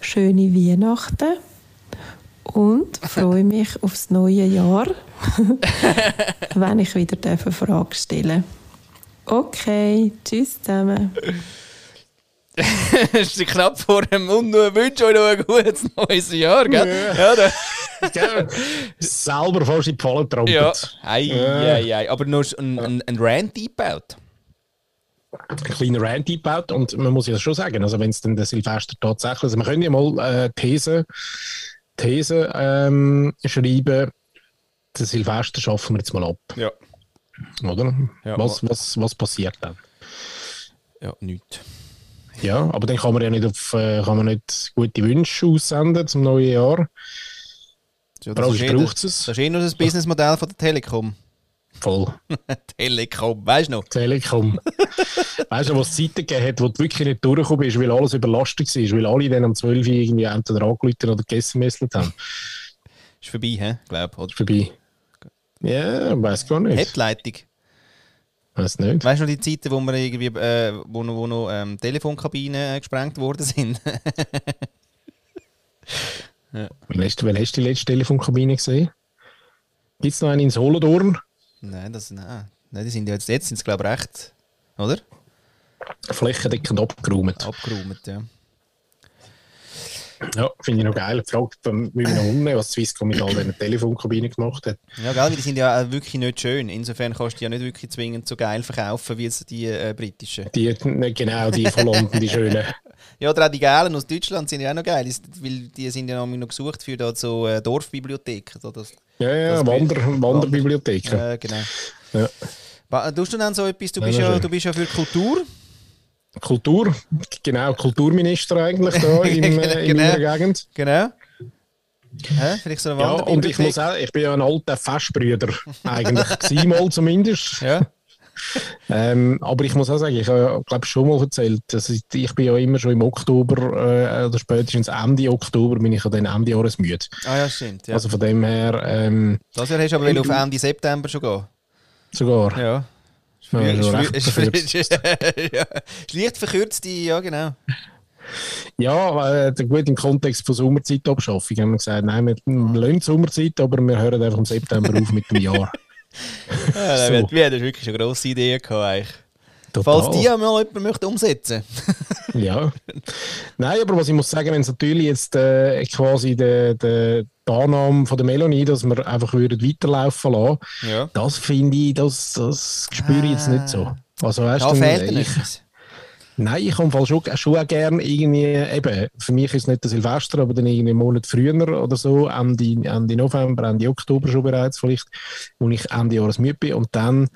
C: schöne Weihnachten und <laughs> freue mich aufs neue Jahr, <laughs> wenn ich wieder eine Frage stellen Okay, tschüss zusammen. <laughs>
B: ist knapp vor dem Mund und wünsche euch noch ein gutes neues Jahr, gell? Ja.
A: Gell? Selber fast in die Falle trampelt.
B: ja. Ei,
A: Ja.
B: ei, ei. Aber noch ein, ein, ein Rant eingebaut.
A: Ein kleiner Rant eingebaut und man muss ja schon sagen, also wenn es dann der Silvester tatsächlich, also wir können ja mal äh, These, These ähm, schreiben, den Silvester schaffen wir jetzt mal ab,
B: Ja.
A: oder?
B: Ja.
A: was, was, was passiert dann?
B: Ja, nichts.
A: Ja, aber dann kann man ja nicht auf, äh, kann man nicht gute Wünsche aussenden zum neuen Jahr.
B: Ja, das,
A: sonst
B: ist eh,
A: braucht es.
B: das ist eh nur das Businessmodell von der Telekom.
A: Voll. <laughs>
B: Telekom, weißt du noch?
A: Telekom. <laughs> weißt du, was es Zeiten gegeben hat, wo du wirklich nicht durchgekommen bist, weil alles überlastet war, weil alle dann um 12 Uhr irgendwie entweder angerufen oder gegessen haben.
B: Ist vorbei, hä? Glaub, oder?
A: Vorbei. Ja, weiß gar nicht.
B: Headleitung.
A: Weiß nicht.
B: Weißt du noch die Zeiten, wo wir irgendwie, äh, wo noch, wo noch ähm, Telefonkabinen äh, gesprengt worden sind? <laughs>
A: Wann hast, wann hast du die letzte Telefonkabine gesehen? Gibt es noch einen in Solothurn?
B: Nein, das, nein. nein, die sind ja jetzt, jetzt sind glaube ich recht, oder?
A: Flächendeckend abgeräumt.
B: Abgeräumt, ja.
A: Ja, finde ich noch geil. Die Frage würde mich noch was Swisscom mit all diesen Telefonkabinen gemacht hat.
B: Ja, gell, weil die sind ja auch wirklich nicht schön. Insofern kannst du die ja nicht wirklich zwingend so geil verkaufen wie die äh, britischen.
A: Die, nicht genau, die von London, die schönen. <laughs>
B: Ja, oder auch die gelben aus Deutschland sind ja auch noch geil, weil die sind ja noch gesucht für da so äh, Dorfbibliotheken. So das,
A: Ja, ja,
B: Das
A: Wander, Wanderbibliotheken.
B: äh, genau.
A: Ja.
B: Tust du dann so etwas, du
A: Ja,
B: bist ja,
A: schön.
B: du bist ja für Kultur.
A: Kultur, genau, Kulturminister eigentlich da <laughs> im, äh, in
B: Genau.
A: meiner Gegend.
B: Genau. Hä? Vielleicht so eine
A: Ja, und ich muss auch, ich bin ja ein alter Festbrüder, <laughs> eigentlich, mal zumindest.
B: Ja.
A: Ähm, aber ich muss auch sagen, ich habe glaube schon mal erzählt, dass ich, ich bin ja immer schon im Oktober äh, oder spätestens Ende Oktober bin ich ja dann Ende Jahres müde.
B: Ah ja, stimmt. Ja.
A: Also von dem her ähm,
B: das Jahr hast du aber will auf Ende September schon gehen.
A: sogar.
B: Ja. Ist früh-
A: verkürzt. <laughs>
B: ja. Ist leicht verkürzte, ja genau.
A: Ja, äh, gut im Kontext von Sommerzeitabschaffung haben wir gesagt, nein, wir lassen Sommerzeit, aber wir hören einfach im September auf mit dem Jahr. <laughs>
B: Ja,
A: So.
B: wir, wir hatten wirklich eine grosse Idee gehabt, eigentlich.
A: Total.
B: Falls die mal jemand möchte umsetzen <laughs> <laughs>
A: Ja. Nein, aber was ich muss sagen, wenn es natürlich jetzt äh, quasi die, die, die Annahme von der Melanie, dass wir einfach würden weiterlaufen lassen,
B: Ja.
A: das finde ich, das, das spüre ich jetzt nicht so. Also, weißt
B: Da
A: du,
B: fehlt
A: ich,
B: etwas.
A: Nein, ich Fall schon, schon gerne irgendwie, eben, für mich ist es nicht der Silvester, aber dann irgendwie einen Monat früher oder so, Ende, Ende November, Ende Oktober schon bereits vielleicht, wo ich Ende Jahres müde bin und dann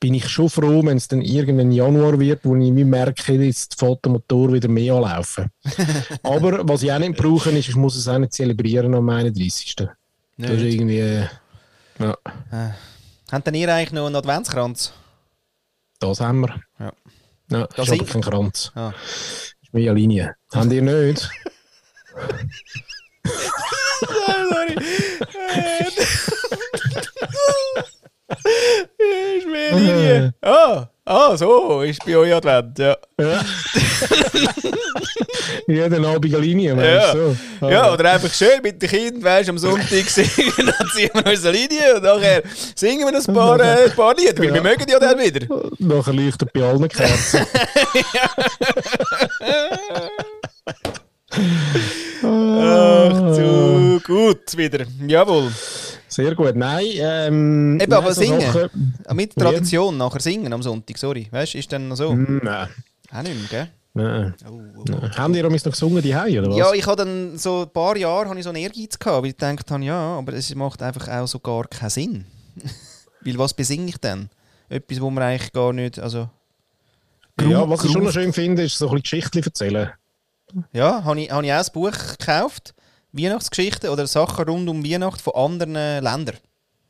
A: bin ich schon froh, wenn es dann irgendwann Januar wird, wo ich mir merke, jetzt fährt der Motor wieder mehr anlaufen. <laughs> aber was ich auch nicht brauche, ist, ich muss es auch nicht zelebrieren am 31. Das ist
B: Nicht.
A: irgendwie, äh, ja,
B: Habt denn ihr eigentlich noch einen Adventskranz?
A: das haben wir.
B: Ja.
A: Ja,
B: Das
A: ist aber kein Kranz.
B: Ah.
A: Ist mehr Linie. Habt ihr nicht?
B: ist mehr Linie. Ah, ah, so, ist bei euch Advent, ja.
A: Ja. <laughs> Jeden Abend eine Linie,
B: Ja.
A: meinst du? so?
B: ja, oder einfach schön mit den Kindern, weißt du, am Sonntag <laughs> singen, dann ziehen wir unsere Linie und nachher singen wir ein paar, äh, ein paar Lieder, weil wir mögen ja dann wieder.
A: Nachher leuchtet bei allen Kerzen. <laughs>
B: Ach du, gut wieder. Jawohl.
A: Sehr gut. Nein, ähm,
B: Eben, aber
A: so
B: singen.
A: Sachen-
B: Mit Tradition nachher singen am Sonntag, sorry. Weißt du, ist dann noch so?
A: Nein.
B: Auch nicht mehr, gell?
A: nein.
B: Oh, oh,
A: nein. Haben die noch gesungen, die oder was?
B: Ja, ich habe dann so ein paar Jahre habe ich so einen Ehrgeiz gehabt, weil ich gedacht habe, ja, aber es macht einfach auch so gar keinen Sinn. <laughs> weil was besinge ich denn? Etwas, wo man eigentlich gar nicht, also...
A: ja, was ich schon noch schön finde, ist so ein bisschen Geschichten erzählen.
B: Ja, habe ich, habe ich auch ein Buch gekauft, Weihnachtsgeschichten oder Sachen rund um Weihnachten von anderen Ländern.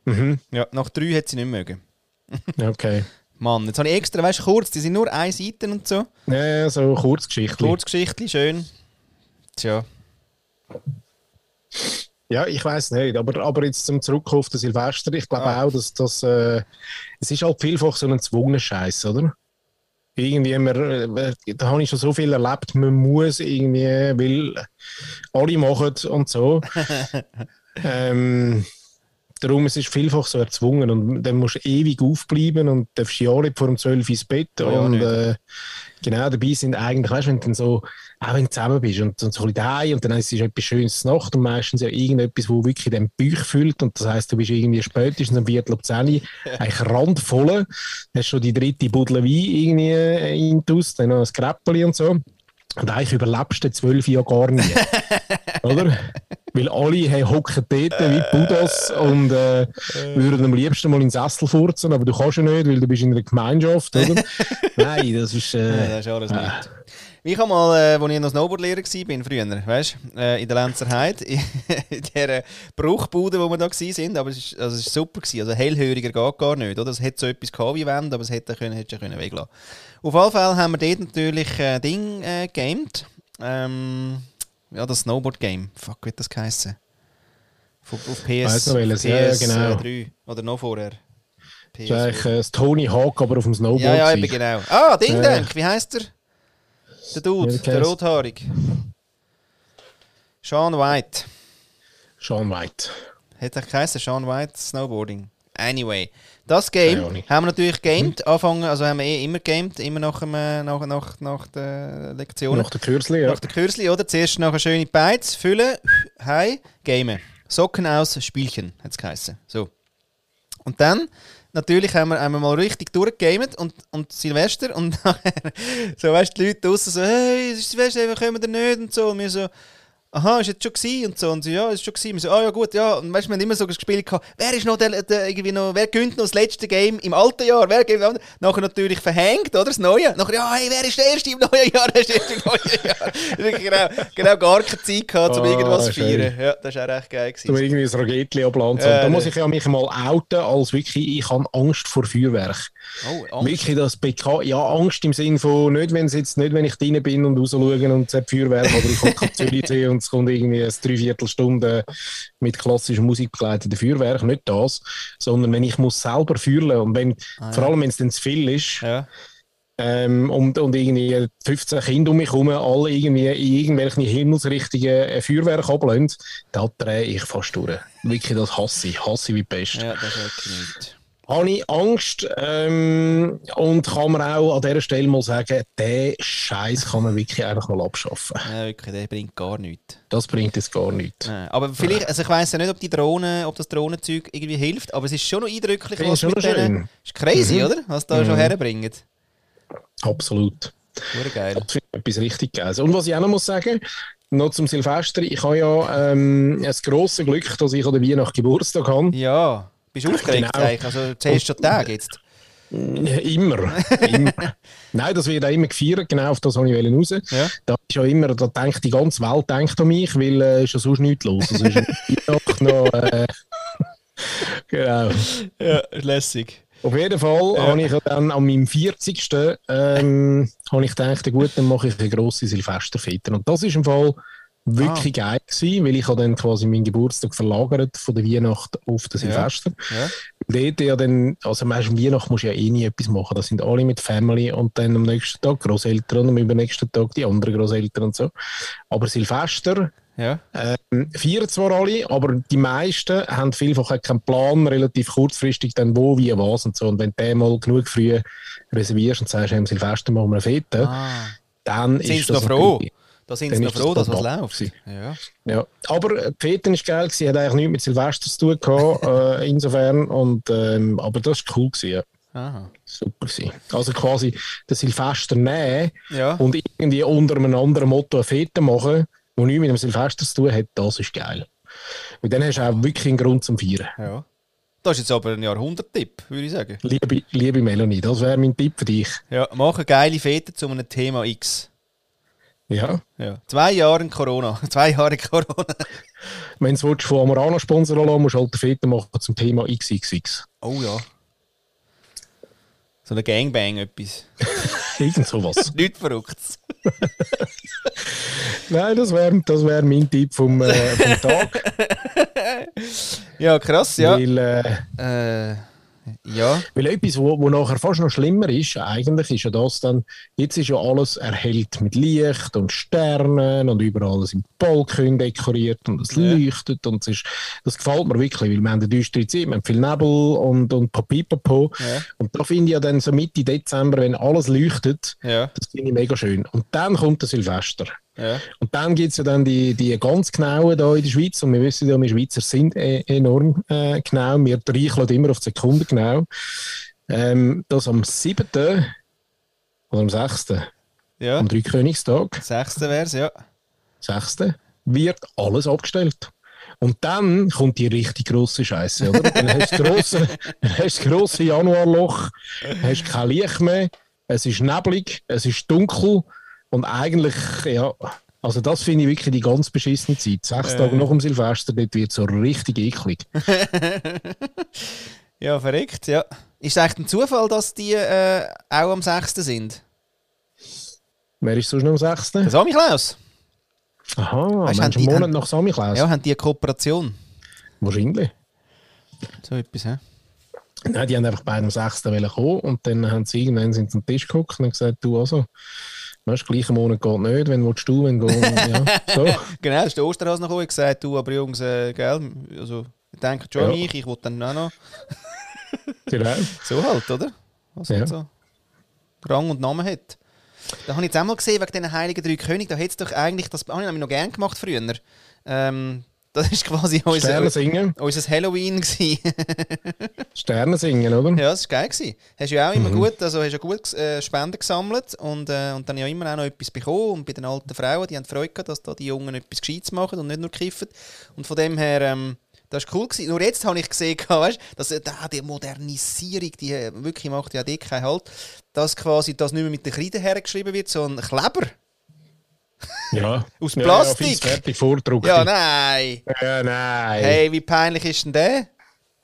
A: Mhm.
B: Ja, nach drei hat sie nicht mögen. <laughs>
A: Okay.
B: Mann, jetzt habe ich extra, weißt du, kurz, die sind nur eine Seite und so.
A: Ja, ja, so Kurzgeschichten.
B: Kurzgeschichtli, schön. Tja.
A: Ja, ich weiß nicht, aber, aber jetzt zum Zurück auf den Silvester, ich glaube
B: Ah.
A: auch, dass das, äh, es ist halt vielfach so ein zwungener Scheiß, oder? Irgendwie, man, äh, da habe ich schon so viel erlebt, man muss irgendwie, weil alle machen und so. <laughs> ähm, darum, es ist vielfach so erzwungen und dann musst du ewig aufbleiben und darfst ja nicht vor dem 12 Uhr ins Bett
B: Ja,
A: und äh, genau dabei sind eigentlich, weißt du, wenn du dann so, auch wenn du zusammen bist und, und so ein bisschen daheim und dann ist es etwas Schönes Nacht und meistens ja irgendetwas, wo wirklich den Bauch füllt und das heisst, du bist irgendwie spätestens um Viertel ab 10 Uhr <laughs> eigentlich randvoll, hast schon die dritte Buddel Wein irgendwie äh, intus, dann noch ein Gräppeli und so und eigentlich überlebst du 12 Jahre gar nie, <laughs> oder? Weil alle hocken dort wie Buddhas und äh, würden am liebsten mal in den Sessel furzen, aber du kannst ja nicht, weil du bist in einer Gemeinschaft, oder? <laughs> Nein, das ist...
B: Ja,
A: Äh,
B: das ist alles nicht. Ich habe mal, äh, als ich noch Snowboardlehrer war, früher, weißt du, äh, in der Lenzer Heide, <laughs> in, dieser Bruchbude, wo wir da waren, aber es war also es ist super, gewesen. also hellhöriger geht gar nicht, oder? Es hätte so etwas gehabt wie Wände, aber es hätte können, hätte können weglassen Auf jeden Fall haben wir dort natürlich äh, Ding äh, gamed, ähm, ja, das Snowboard-Game, fuck, wie hat das geheißen? Auf, auf PS,
A: noch
B: PS
A: ja, ja, genau.
B: 3 oder noch vorher.
A: das ist eigentlich äh, das Tony Hawk, aber auf dem Snowboard.
B: Ja, ja, eben genau. Ah, Ding
A: Ja.
B: Denk, wie heißt der? Der Dude, der Rothaarig. Sean White.
A: Sean White.
B: Hat er geheißen, Sean White Snowboarding. Anyway, das Game haben wir natürlich gamed. Anfangen, also haben wir eh immer gamed, immer nach, dem, äh, nach, nach, nach den Lektionen.
A: Nach der Kürzli, ja.
B: Nach der Kürzli, oder? Zuerst noch eine schöne Beiz, füllen, hi, gamen. Socken aus, Spielchen, hat es geheißen. So. Und dann, natürlich haben wir, wir mal richtig durchgegamet und, und Silvester und <laughs> nachher, so weißt die Leute draußen so, hey, es ist Silvester, wir kommen da nicht und so. Und wir so, aha, ist jetzt schon gewesen? Und so, und sie, ja, ist schon gewesen. Wir so, ah ja gut, ja. Und weißt du, wir haben immer so gespielt, gehabt, wer ist noch der, der, irgendwie noch, wer gönnt noch das letzte Game im alten Jahr? Wer gewinnt? Nachher natürlich verhängt, oder? Das Neue. Nachher, ja, hey, wer ist der Erste im neuen Jahr? <laughs> Wer ist der Erste im neuen Jahr? Genau, genau gar keine Zeit gehabt, um
A: Ah,
B: irgendwas zu feiern. Ja, das war auch recht geil. Gewesen.
A: irgendwie ein Raketli abladen.
B: Ja,
A: da muss ich ja mich mal outen, als wirklich, ich habe Angst vor Feuerwerk.
B: Oh, Angst.
A: Wirklich das Beka ja, Angst im Sinn von, nicht wenn, jetzt, nicht wenn ich drin bin und raus und es hat Feuerwerk, oder ich komme Zürich sehen und es kommt irgendwie eine Dreiviertelstunde mit klassischer Musik begleitete Feuerwerk, nicht das, sondern wenn ich muss selber fühlen und wenn, vor allem wenn es dann zu viel ist,
B: Ja.
A: ähm, und, und irgendwie 15 Kinder um mich herum, alle irgendwie in irgendwelchen himmelsrichtigen äh, Feuerwerk ablehnen, da drehe ich fast durch. Wirklich, das hasse ich. Hasse ich wie Pest.
B: ja, das ist wirklich nicht.
A: Habe ich Angst ähm, und kann man auch an dieser Stelle mal sagen, den Scheiß kann man wirklich einfach mal abschaffen.
B: Ja, wirklich, der bringt gar nichts.
A: Das bringt jetzt gar nichts.
B: Nein, aber vielleicht, also ich weiss ja nicht, ob die Drohne, ob das Drohnenzeug irgendwie hilft, aber es ist schon noch eindrücklich, was
A: schon
B: mit denen... Ist crazy,
A: Mhm.
B: oder? Was da schon herbringt.
A: Absolut.
B: Wurde geil.
A: Das finde ich etwas richtig Geiles. Und was ich auch noch muss sagen, noch zum Silvester, ich habe ja ähm, das grosse Glück, dass ich an der Weihnacht Geburtstag habe.
B: Ja, bist du aufgeregt
A: Genau.
B: eigentlich? Also zählst schon Tage jetzt?
A: Immer. <laughs> immer. Nein, das wird auch immer gefeiert, genau auf das wollte ich raus.
B: Ja.
A: Da ist ja immer, da denkt die ganze Welt denkt an mich, weil äh, ist ja sonst nichts los. Also ist <laughs> Weihnacht noch, äh, <laughs> genau.
B: Ja, lässig.
A: Auf jeden Fall
B: Ja.
A: habe ich dann an meinem 40. Ähm, habe ich gedacht, gut, dann mache ich eine grosse Silvesterfete. Und das ist im Fall wirklich
B: Ah.
A: geil gewesen, weil ich habe dann quasi meinen Geburtstag verlagert von der Weihnacht auf den Silvester.
B: Ja.
A: Dort ja dann, also meist am Weihnachten musst du ja eh nie etwas machen. Das sind alle mit Family und dann am nächsten Tag Großeltern und am übernächsten Tag die anderen Großeltern und so. Aber Silvester
B: Ja.
A: ähm, feiern zwar alle, aber die meisten haben vielfach keinen Plan, relativ kurzfristig dann wo, wie, was und so. Und wenn du mal genug früh reservierst und sagst, hey, am Silvester machen wir eine Fete,
B: Ah.
A: dann
B: Sind
A: ist das
B: noch froh?
A: natürlich-
B: Da sind sie noch
A: ist das
B: froh, dass was läuft. Ja.
A: Ja. Aber äh, die Fete war geil, gewesen, hat eigentlich nichts mit Silvester zu tun gehabt, <laughs> äh, insofern. Und, ähm, aber das war cool. Gewesen, ja.
B: Aha.
A: Super gewesen. Also quasi den Silvester nehmen
B: Ja.
A: und irgendwie unter einem anderen Motto eine Fete machen, die nichts mit dem Silvester zu tun hat, das ist geil. Und dann hast du auch wirklich einen Grund zum Feiern.
B: ja. Das ist jetzt aber ein Jahrhundert-Tipp, würde ich sagen.
A: Liebe, liebe Melanie, das wäre mein Tipp für dich.
B: Ja, mach eine geile Fete zu einem Thema X.
A: Ja.
B: Ja. Zwei Jahre in Corona. <laughs> Zwei Jahre in Corona.
A: Wenn du von Amorana sponsern lassen musst du halt Fete machen zum Thema XXX.
B: Oh ja. So ein Gangbang etwas. <laughs>
A: Irgend sowas. <laughs>
B: Nichts Verrücktes.
A: Nein, das wäre das wär mein Tipp vom, äh, vom Tag.
B: Ja, krass, ja.
A: Weil, äh,
B: Äh, ja.
A: Weil etwas, wo, wo nachher fast noch schlimmer ist, eigentlich ist ja das dann, jetzt ist ja alles erhellt mit Licht und Sternen und überall sind Balken dekoriert und es
B: Ja.
A: leuchtet und es ist, das gefällt mir wirklich, weil wir haben eine düstere Zeit, wir haben viel Nebel und, und Papipapo
B: Ja.
A: und da finde ich ja dann so Mitte Dezember, wenn alles leuchtet,
B: Ja.
A: das finde ich mega schön. Und dann kommt der Silvester.
B: Ja.
A: Und dann gibt es ja dann die, die ganz genauen da in der Schweiz. Und wir wissen ja, wir Schweizer sind äh, enorm äh, genau. Wir reicheln immer auf die Sekunde genau. Ähm, das am 7. oder am 6.
B: Ja.
A: am Dreikönigstag,
B: Sechste wär's, ja.
A: 6. wird alles abgestellt. Und dann kommt die richtig grosse Scheiße, oder? Dann hast du das grosse, <laughs> dann hast du das grosse Januarloch, hast kein Licht mehr, es ist neblig, es ist dunkel und eigentlich, ja, also das finde ich wirklich die ganz beschissene Zeit. Sechs
B: Äh.
A: Tage nach dem Silvester, dort wird so richtig eklig. <laughs>
B: Ja, verrückt, ja. Ist es echt ein Zufall, dass die äh, auch am 6. sind?
A: Wer ist sonst noch am 6.?
B: Der Samichlaus.
A: Aha,
B: Weißt, die-
A: einen Monat
B: haben-
A: nach Samichlaus?
B: Ja, haben die eine Kooperation?
A: Wahrscheinlich.
B: So etwas, hä?
A: Nein, die haben einfach beide am 6. wollen kommen und dann haben sie irgendwann sind sie am Tisch geguckt und gesagt, du also, weißt, gleicher Monat geht nicht, wenn willst du, wenn gehen, ja, <laughs> so.
B: Genau, ist der Osterhase noch gekommen gesagt, du, aber Jungs, äh, gell, also, ich denke schon
A: Ja.
B: mich, ich will dann auch noch. <laughs>
A: Genau.
B: So halt, oder? Was
A: Ja.
B: halt so Rang und Namen hat. Da habe ich jetzt einmal gesehen, wegen diesen Heiligen Drei König, da hätte es doch eigentlich, das habe ich nämlich noch gern gemacht früher. Ähm, das ist quasi unser, unser Halloween.
A: Sterne singen, oder?
B: Ja, das war geil. Gewesen. Hast du ja auch immer
A: Mhm.
B: gut, also hast ja gut äh, Spenden gesammelt und, äh, und dann ja immer auch noch etwas bekommen. Und bei den alten Frauen, die haben Freude gehabt, dass da die Jungen etwas Gescheites machen und nicht nur kiffen. Und von dem her, ähm, das war cool. Gewesen. Nur jetzt habe ich gesehen, <laughs> weißt, dass äh, die Modernisierung, die äh, wirklich macht ja dick keinen Halt, dass quasi das nicht mehr mit der Kreide hergeschrieben wird, sondern Kleber.
A: Ja.
B: Aus
A: Ja,
B: Plastik?
A: Ja, fertig vordruckt.
B: Ja, nein.
A: Ja, nein.
B: Hey, wie peinlich ist denn der?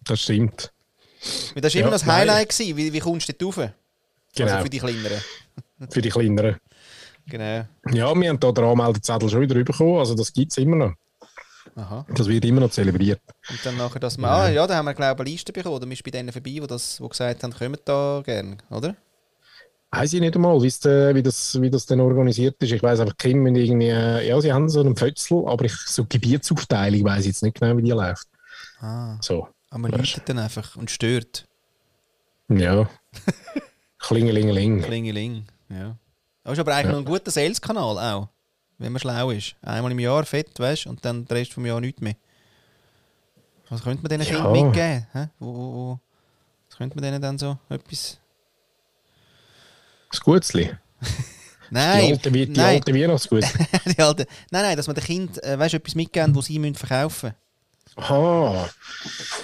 A: Das stimmt.
B: Weil Das war
A: Ja,
B: immer das. Highlight. Gewesen. Wie, wie kommst du dort rauf?
A: Genau.
B: Also für die Kleineren. <laughs>
A: Für die Kleineren.
B: Genau.
A: Ja, wir haben da den Anmeldezettel schon wieder bekommen, also das gibt es immer noch.
B: Aha.
A: Das wird immer noch zelebriert.
B: Und dann nachher, dass wir, ah, ja, da haben wir, glaube ich, eine Liste bekommen. Da bist du bei denen vorbei, die, das, die gesagt haben, kommen da gerne, oder?
A: Weiß ich nicht einmal, äh, wie, das, wie das denn organisiert ist. Ich weiß einfach, Kim und irgendwie, äh, ja, sie haben so einen Pfötzel, aber ich, so Gebietsaufteilung weiß ich jetzt nicht genau, wie die läuft.
B: Ah.
A: So,
B: Aber man läutet dann einfach und stört.
A: ja. <laughs> Klingelingeling.
B: Klingeling, ja. Das ist aber eigentlich
A: Ja.
B: noch ein guter Sales-Kanal auch. Wenn man schlau ist. Einmal im Jahr fett, weißt du, und dann den Rest vom Jahr nichts mehr. Was könnte man diesen
A: Ja.
B: Mitgeben? Hä? Wo, wo, wo? Was könnte man denen dann so etwas...
A: Das Gutzli. <laughs>
B: Nein,
A: Die alte,
B: nein,
A: alte Weihnachtsgut. <laughs>
B: die alte, nein, nein, dass man den Kind äh, weißt, etwas mitgeben, das sie müssen verkaufen
A: Aha.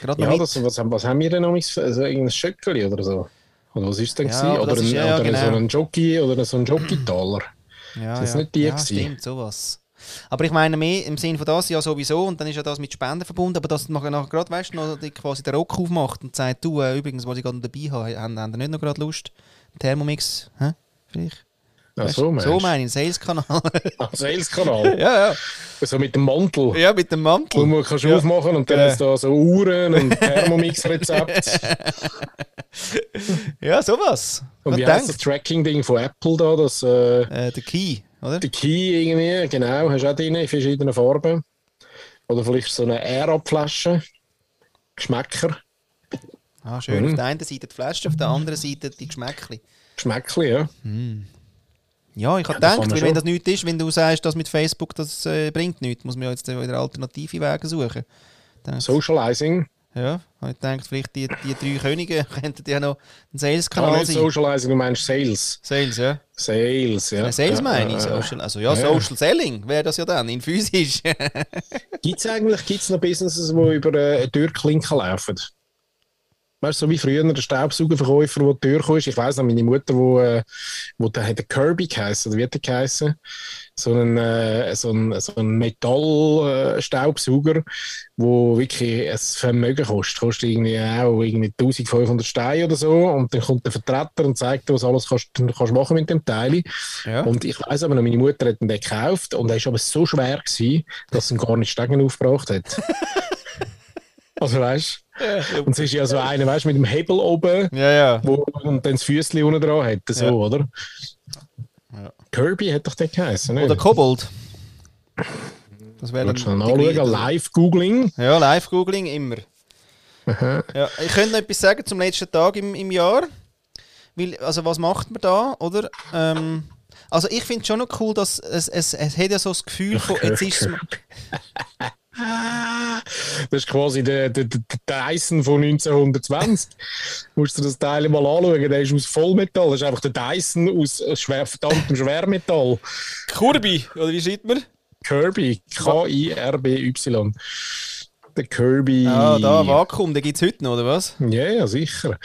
B: Gerade noch
A: Ja, das, was, haben- was haben wir denn noch? Also irgendein Schöckeli oder so? Oder was ist denn?
B: Ja,
A: gewesen? oder
B: das ist-
A: ein,
B: ja, ja,
A: oder
B: genau.
A: so ein Jockey oder so ein Jockey-Taler?
B: Ja,
A: Ist das
B: ja.
A: nicht die
B: ja,
A: gewesen?
B: stimmt, sowas. Aber ich meine mehr im Sinne von das ja sowieso und dann ist ja das mit Spenden verbunden, aber dass man nachher gerade, weißt du, noch quasi den Rock aufmacht und sagt, du, äh, übrigens, was ich gerade dabei habe, haben, haben nicht noch gerade Lust? Thermomix, hä? Vielleicht?
A: Ach
B: Weißt
A: so,
B: du?
A: meinst
B: so
A: du?
B: meine ich, Sales-Kanal. <laughs>
A: Ah, Sales-Kanal.
B: ja, ja.
A: So mit dem Mantel.
B: Ja, mit dem
A: Wo
B: Mantel.
A: man kannst
B: Ja.
A: aufmachen und dann
B: Genau.
A: ist da so Uhren und <laughs> Thermomix-Rezept. <laughs>
B: Ja, sowas.
A: und wie heißt das. Tracking-Ding von Apple da? Das, äh,
B: Äh, der Key, oder?
A: der Key irgendwie, genau, hast du auch drin in verschiedenen Farben. Oder vielleicht so eine Air-Up-Flasche. Geschmäcker.
B: Ah, schön.
A: Mhm.
B: Auf der einen Seite die Flasche, auf der anderen Seite die Geschmäckli.
A: Geschmäckli, ja.
B: Ja, ich habe
A: kann
B: gedacht, weil wenn das nichts ist, wenn du sagst, das mit Facebook, das äh, bringt nichts, muss man ja jetzt wieder alternative Wege suchen. Dann,
A: Socializing.
B: Ja, habe ich gedacht, vielleicht die, die drei Könige <laughs> könnten ja noch ein
A: Ah,
B: Sales-Kanal sein.
A: Socializing, du meinst Sales.
B: Sales, ja.
A: Sales, ja.
B: Ja, Sales
A: ja,
B: meine ich. Social, also ja,
A: ja.
B: Social Selling wäre das ja dann, in physisch. <laughs>
A: Gibt es eigentlich gibt's noch Businesses, die über äh, eine Türklinke laufen? Weißt du, so wie früher der Staubsaugerverkäufer, der die Tür kam. Ich weiss noch, meine Mutter, wo, äh, wo der hat Kirby geheißen, oder wie hat der geheißen? So ein, äh, so ein, so ein Metall-Staubsauger, wo wirklich ein Vermögen kostet. Kostet irgendwie auch irgendwie 1500 Steine oder so. Und dann kommt der Vertreter und zeigt dir, was alles kannst, kannst machen mit dem Teil.
B: ja.
A: Und ich weiß aber noch, meine Mutter hat ihn den gekauft und er war aber so schwer, gewesen, dass er ihn gar nicht Stegen aufgebracht hat. <laughs> also weißt du? Und es ist ja so einer, weißt du, mit dem Hebel oben,
B: ja, ja.
A: wo und dann das Füßchen unten dran hat, so,
B: Ja.
A: oder?
B: Ja.
A: Kirby hat doch den geheißen,
B: Oder
A: nicht?
B: Kobold. Das wäre dann
A: nachschauen?
B: gleiche-
A: Live-Googling.
B: Ja, Live-Googling immer.
A: Aha.
B: Ja, ich könnte noch etwas sagen zum letzten Tag im, im Jahr. Weil, also was macht man da, oder? Ähm, also ich finde es schon noch cool, dass es, es, es hat ja so das Gefühl von, jetzt ist
A: Ah, <laughs> Das ist quasi der, der, der Dyson von 1920. <laughs> Musst du das Teil mal anschauen, der ist aus Vollmetall. Das ist einfach der Dyson aus äh, schwer, verdammtem Schwermetall.
B: Kirby, oder wie schreibt man?
A: Kirby, K-I-R-B-Y. Der Kirby.
B: Ah, da, Vakuum, den gibt es heute noch, oder was?
A: Ja, ja, sicher.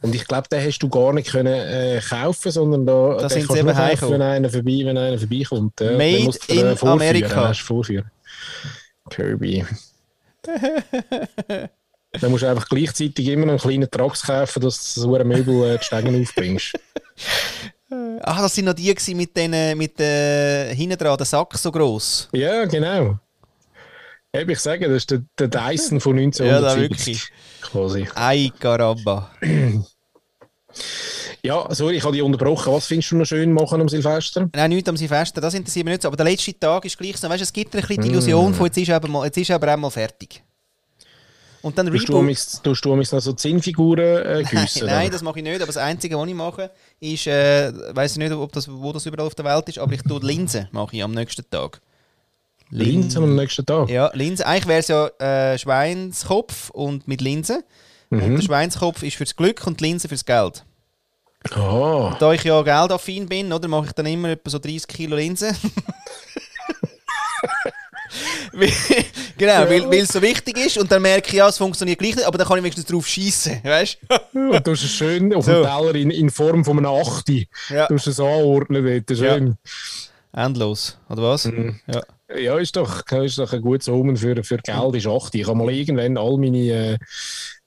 A: Und ich glaube, den hast du gar nicht können, äh, kaufen, sondern da
B: Da
A: den
B: sind sie eben
A: kaufen, wenn einer vorbei, wenn einer vorbeikommt. Ja.
B: Made
A: dir,
B: in
A: äh, vorführen,
B: America.
A: den hast du vorführen. Kirby. Dann musst du einfach gleichzeitig immer noch einen kleinen Trax kaufen, dass du so ein Möbel äh, die Stegen aufbringst. <laughs>
B: Ah, das sind noch die gewesen mit den, mit den, hinten dran, der Sack so gross.
A: Ja, genau. Eben, ich sage, das ist der, der Dyson von
B: Ja, da
A: 1970.
B: wirklich.
A: quasi.
B: Ei, Caramba. <clears throat>
A: Ja, sorry, ich habe dich unterbrochen. Was findest du noch schön machen am Silvester?
B: Nein, nichts am Silvester, das interessiert mich nicht so. Aber der letzte Tag ist gleich so. Weißt, es gibt ein bisschen die Illusion von, jetzt ist, aber mal, jetzt ist aber einmal fertig. Und dann Reboot.
A: tust du amigs noch so Zinnfiguren äh, <laughs> gießen?
B: Nein,
A: oder?
B: das mache ich nicht. Aber das Einzige, was ich mache, ist, äh, weiß ich nicht, ob das, wo das überall auf der Welt ist, aber ich tue Linsen mache ich am nächsten Tag.
A: Linsen am nächsten Tag.
B: Ja, Linsen. Eigentlich wäre es ja äh, Schweinskopf und mit Linsen.
A: Mhm.
B: Und der Schweinskopf ist fürs Glück und die Linse fürs Geld.
A: Ah,
B: Da ich ja geldaffin bin, oder, mache ich dann immer etwa so 30 Kilo Linsen. <laughs> Weil- genau, weil weil es so wichtig ist und dann merke ich, ja, es funktioniert gleich nicht, aber dann kann ich wenigstens drauf schießen, weißt du?
A: und du hast es schön auf
B: So.
A: dem Teller in, in Form von einem Achti.
B: Ja.
A: Du hast es anordnen dort. Schön.
B: Endlos, oder was?
A: Mhm.
B: Ja.
A: Ja, ist doch, ist doch ein gutes Omen für, für Geld, ist 8. Ich habe mal irgendwann all meine,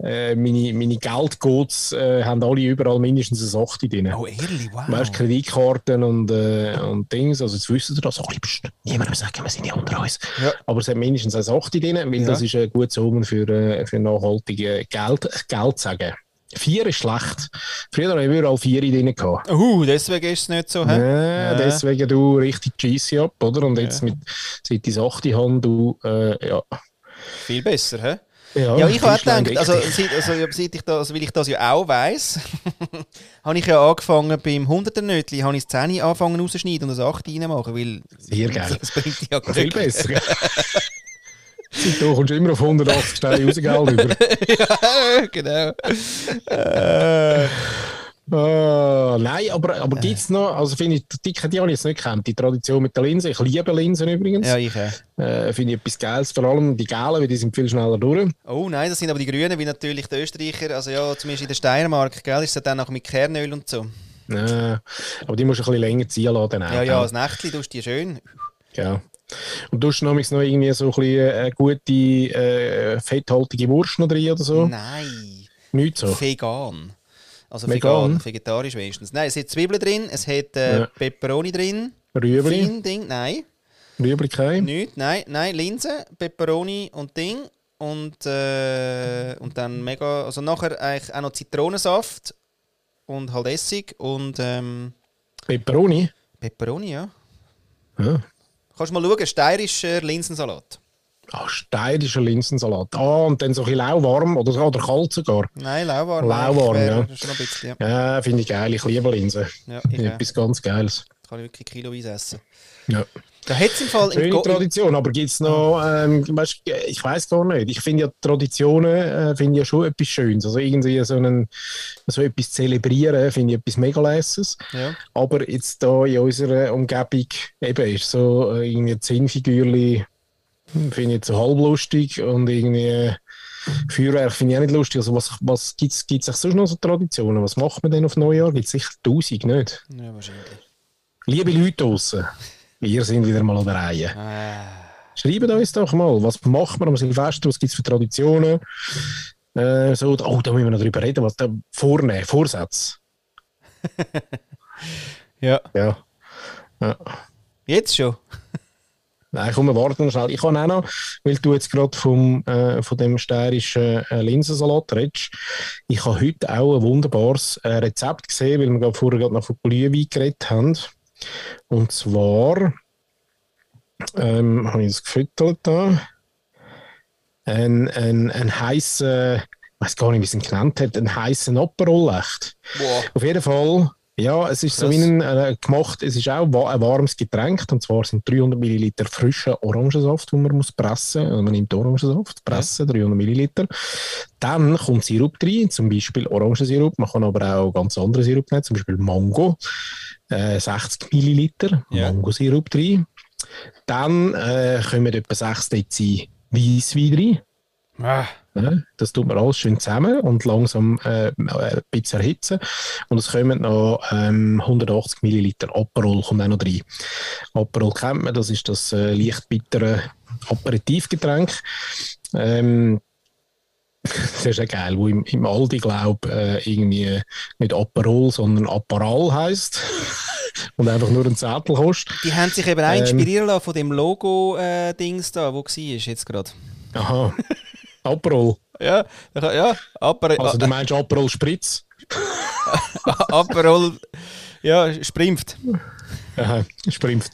A: äh, meine, meine Geldcodes äh, haben alle überall mindestens ein 8 drin.
B: Oh, ehrlich, wow.
A: Weißt Kreditkarten und, äh, und Dings, also jetzt wissen ihr das, alle pst, niemandem sagen, wir sind ja unter uns.
B: Ja.
A: Aber es hat mindestens ein 8 drin, weil
B: Ja.
A: das ist ein gutes Omen für, äh, für nachhaltige Geld, Geld sagen. Vier ist schlecht. Früher habe ich überall vier drin gehabt.
B: Uh, deswegen ist es nicht so, hä?
A: Ja, deswegen du richtig cheesy ab, oder? Und jetzt mit, seit die 8 haben, du, äh, ja.
B: Viel besser, hä?
A: Ja,
B: Ja, ich habe auch gedacht, also, seit, also, ja, seit ich das, also, weil ich das ja auch weiss, <laughs> habe ich ja angefangen beim 100er Nötli, habe ich das 10 angefangen rausschneiden und das 8 reinmachen, weil
A: Sehr geil. <laughs>
B: das bringt ja Glück.
A: Viel besser. <laughs> Du kommst immer auf 180 Steine Rausgeld über. <laughs>
B: ja, genau. äh,
A: Ah, nein, aber, aber gibt es noch, also finde ich, die, die habe ich jetzt nicht kennt, die Tradition mit der Linse. Ich liebe Linsen übrigens.
B: ja, ich auch.
A: Äh, finde ich etwas Geiles, vor allem die gelben, weil die sind viel schneller durch.
B: Oh nein, das sind aber die Grünen, wie natürlich die Österreicher, also ja, zumindest in der Steiermark, gell, ist es dann auch mit Kernöl und so.
A: Äh, aber die musst du ein bisschen länger ziehen lassen. Dann
B: Ja, ja, das Nächtchen tust du die schön.
A: Ja. Und du hast noch noch irgendwie so ein bisschen äh, gute, äh, fetthaltige Wurst noch drin oder so?
B: Nein.
A: Nicht so.
B: Vegan. Also
A: Vegan?
B: vegan, vegetarisch wenigstens. Nein, es hat Zwiebeln drin, es hat äh,
A: Ja.
B: Peperoni drin.
A: Rüebli?
B: Fein Ding, nein.
A: Rüebli kein?
B: Nicht, nein, nein, Linsen, Peperoni und Ding. Und, äh, und dann mega, also nachher eigentlich auch noch Zitronensaft und halt Essig und ähm,
A: Peperoni?
B: Peperoni, ja.
A: Ja.
B: Kannst mal schauen, steirischer Linsensalat.
A: Ah, steirischer Linsensalat. Ah, und dann so ein bisschen lauwarm oder, oder kalt sogar.
B: Nein, lauwarm.
A: Lauwarm, ja.
B: bisschen, ja.
A: Ja, finde ich geil. Ich liebe Linsen.
B: ja ich, äh,
A: etwas ganz Geiles.
B: kann ich wirklich kiloweise essen.
A: Ja.
B: Da hat es im Fall... Im
A: Schöne
B: Go-
A: Tradition, aber gibt es noch, ähm, ich weiß gar nicht, ich finde ja Traditionen äh, finde ja schon etwas Schönes. Also irgendwie so, einen, so etwas zelebrieren, finde ich etwas mega lässes.
B: ja.
A: Aber jetzt da in unserer Umgebung eben ist so äh, irgendwie Zinnfigürli, finde ich so halb lustig und irgendwie äh, Feuerwerk finde ich auch nicht lustig. Also was, was gibt es gibt's sonst noch so Traditionen? Was macht man denn auf Neujahr? Gibt es sicher tausend, nicht?
B: ja, wahrscheinlich.
A: Liebe Leute draussen, wir sind wieder mal an der Reihe.
B: Ah.
A: Schreibt uns doch mal, was macht man am Silvester, was gibt es für Traditionen? Äh, so, oh, da müssen wir noch drüber reden, was da vornehmen, Vorsätze. <laughs>
B: Ja.
A: Ja. ja.
B: Jetzt schon? <laughs>
A: Nein, komm, wir warten noch schnell. Ich kann auch noch, weil du jetzt gerade vom, äh, von dem steirischen äh, Linsensalat redest, ich habe heute auch ein wunderbares äh, Rezept gesehen, weil wir gerade vorher gerade noch von Glühwein geredet haben. Und zwar ähm, habe ich das gefüttert da. Ein, ein, ein heißer, ich weiß gar nicht, wie es ihn genannt hat, ein heißer Aperol echt.
B: Boah.
A: Auf jeden Fall, ja, es ist so
B: Krass.
A: wie ein, äh, gemacht, es ist auch ein warmes Getränk, und zwar sind 300 Milliliter frischen Orangensaft, den man muss pressen, also man nimmt Orangensaft, pressen, 300 Milliliter. Dann kommt Sirup rein, zum Beispiel Orangensirup, man kann aber auch ganz andere Sirup nehmen, zum Beispiel Mango, äh, 60 Milliliter
B: Ja.
A: Mangosirup rein. Dann äh, kommen etwa 6 Dezi Weisswein rein.
B: Ah.
A: Ja, das tut man alles schön zusammen und langsam äh, ein bisschen erhitzen. Und es kommen noch ähm, 180 Milliliter Aperol kommt auch noch rein. Aperol kennt man, das ist das äh, leicht bittere Aperitivgetränk. Ähm, das ist ja geil, wo im, im Aldi, glaube äh, irgendwie nicht Aperol, sondern Apparal heisst. <laughs> und einfach nur ein Zettel kostet.
B: Die haben sich eben auch
A: Ähm.
B: inspirieren lassen von dem Logo-Dings da, wo war jetzt gerade.
A: Aha. Aperol. <laughs>
B: Ja, ja, Aper
A: Also du meinst Aperol Spritz? <laughs>
B: Aperol, ja, sprimpft.
A: Aha, <laughs> sprimpft.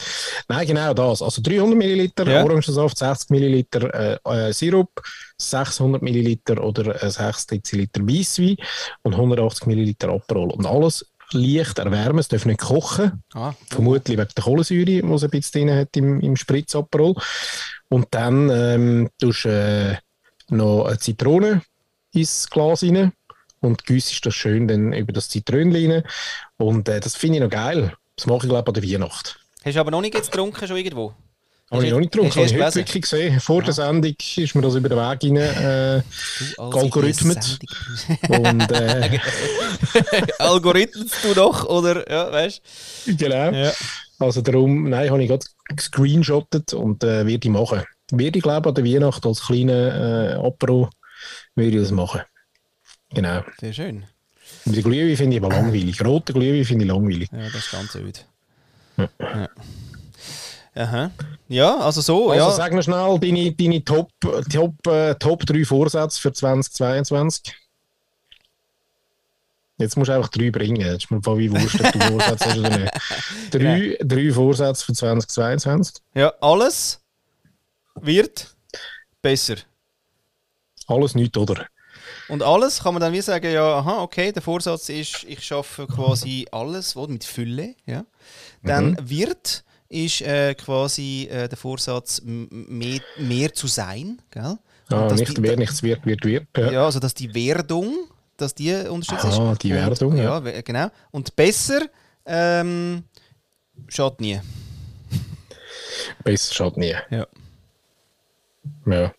A: Nein, genau das. Also 300 Milliliter
B: Ja.
A: Orangensaft, 60 Milliliter äh, äh, Sirup, 600 Milliliter oder äh, 6 Deziliter Weisswein und 180 Milliliter Aperol. Und alles leicht erwärmen, es darf nicht kochen.
B: Ah,
A: Vermutlich wegen der Kohlensäure, die es ein bisschen drin hat im, im Spritzaperol. Und dann ähm, tust du äh, noch eine Zitrone ins Glas rein und güssest das schön dann über das Zitronenlein rein. Und äh, das finde ich noch geil. Das mache ich, glaube ich, an der Weihnacht.
B: Hast du aber noch nicht jetzt getrunken, schon irgendwo?
A: Habe ich noch nicht getrunken, habe ich heute wirklich gesehen. Vor der Sendung ist mir das über den Weg rein. Äh, <laughs> Algorithmet. und äh, <laughs>
B: Algorithmus du doch, oder? Ja, weißt
A: genau.
B: Ja.
A: Also darum, nein, habe ich gerade gescreenshottet und äh, werde ich machen. Werde ich, glaube an der Weihnacht als kleine äh, Apero würde ich das machen. Genau.
B: Sehr schön.
A: Und die Glühwein finde ich aber langweilig. Rote Glühwein finde ich langweilig.
B: Ja, das ist ganz öd. Ja. Aha. Ja, also so,
A: Also
B: ja.
A: sag mir schnell deine, deine Top, Top, äh, Top 3 Vorsätze für 2022. Jetzt musst du einfach drei bringen. Jetzt ist mir voll wie wurscht, ob du Vorsätze hast oder nicht. <laughs> Drei, drei Vorsätze für 2022.
B: Ja, alles wird besser.
A: Alles nicht, oder?
B: Und alles kann man dann wie sagen, ja, aha, okay, der Vorsatz ist, ich schaffe quasi alles wo, mit Fülle. Ja. Dann
A: Mhm.
B: wird ist äh, quasi äh, der Vorsatz, mehr, mehr zu sein. Gell?
A: Ah, nicht
B: die-
A: wer, nichts wird, wird, wird. Ja.
B: Ja, also dass die Werdung, dass die unterstützt ist.
A: Ah, die Werdung,
B: Und,
A: ja.
B: we- genau. Und besser ähm, schadet nie.
A: Besser schadet nie.
B: Ja.
A: Ja.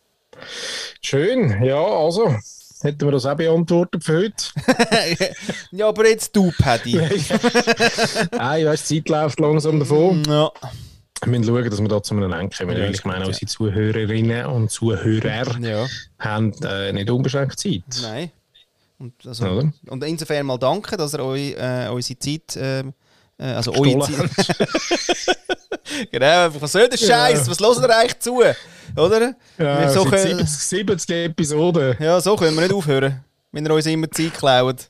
A: Schön, ja, also. Hätten wir das auch beantwortet für heute? <laughs>
B: ja, aber jetzt du, Paddy. <laughs>
A: Nein, weißt, die Zeit läuft langsam davon.
B: ja.
A: Wir müssen schauen, dass wir da zu einem Ende kommen.
B: Ja,
A: ich meine, unsere Zuhörerinnen und Zuhörer
B: ja.
A: haben äh, nicht unbeschränkt Zeit.
B: Nein. Und, also, und insofern mal danke, dass ihr euch, äh, unsere Zeit. äh, also
A: Gestohlen
B: eure <laughs> Zeit. genau, was soll der Scheiß? Was hören ihr eigentlich zu? Oder?
A: Ja,
B: Wir so können,
A: 70, 70 Episoden.
B: ja, so können wir nicht aufhören, wenn ihr uns immer Zeit klaut.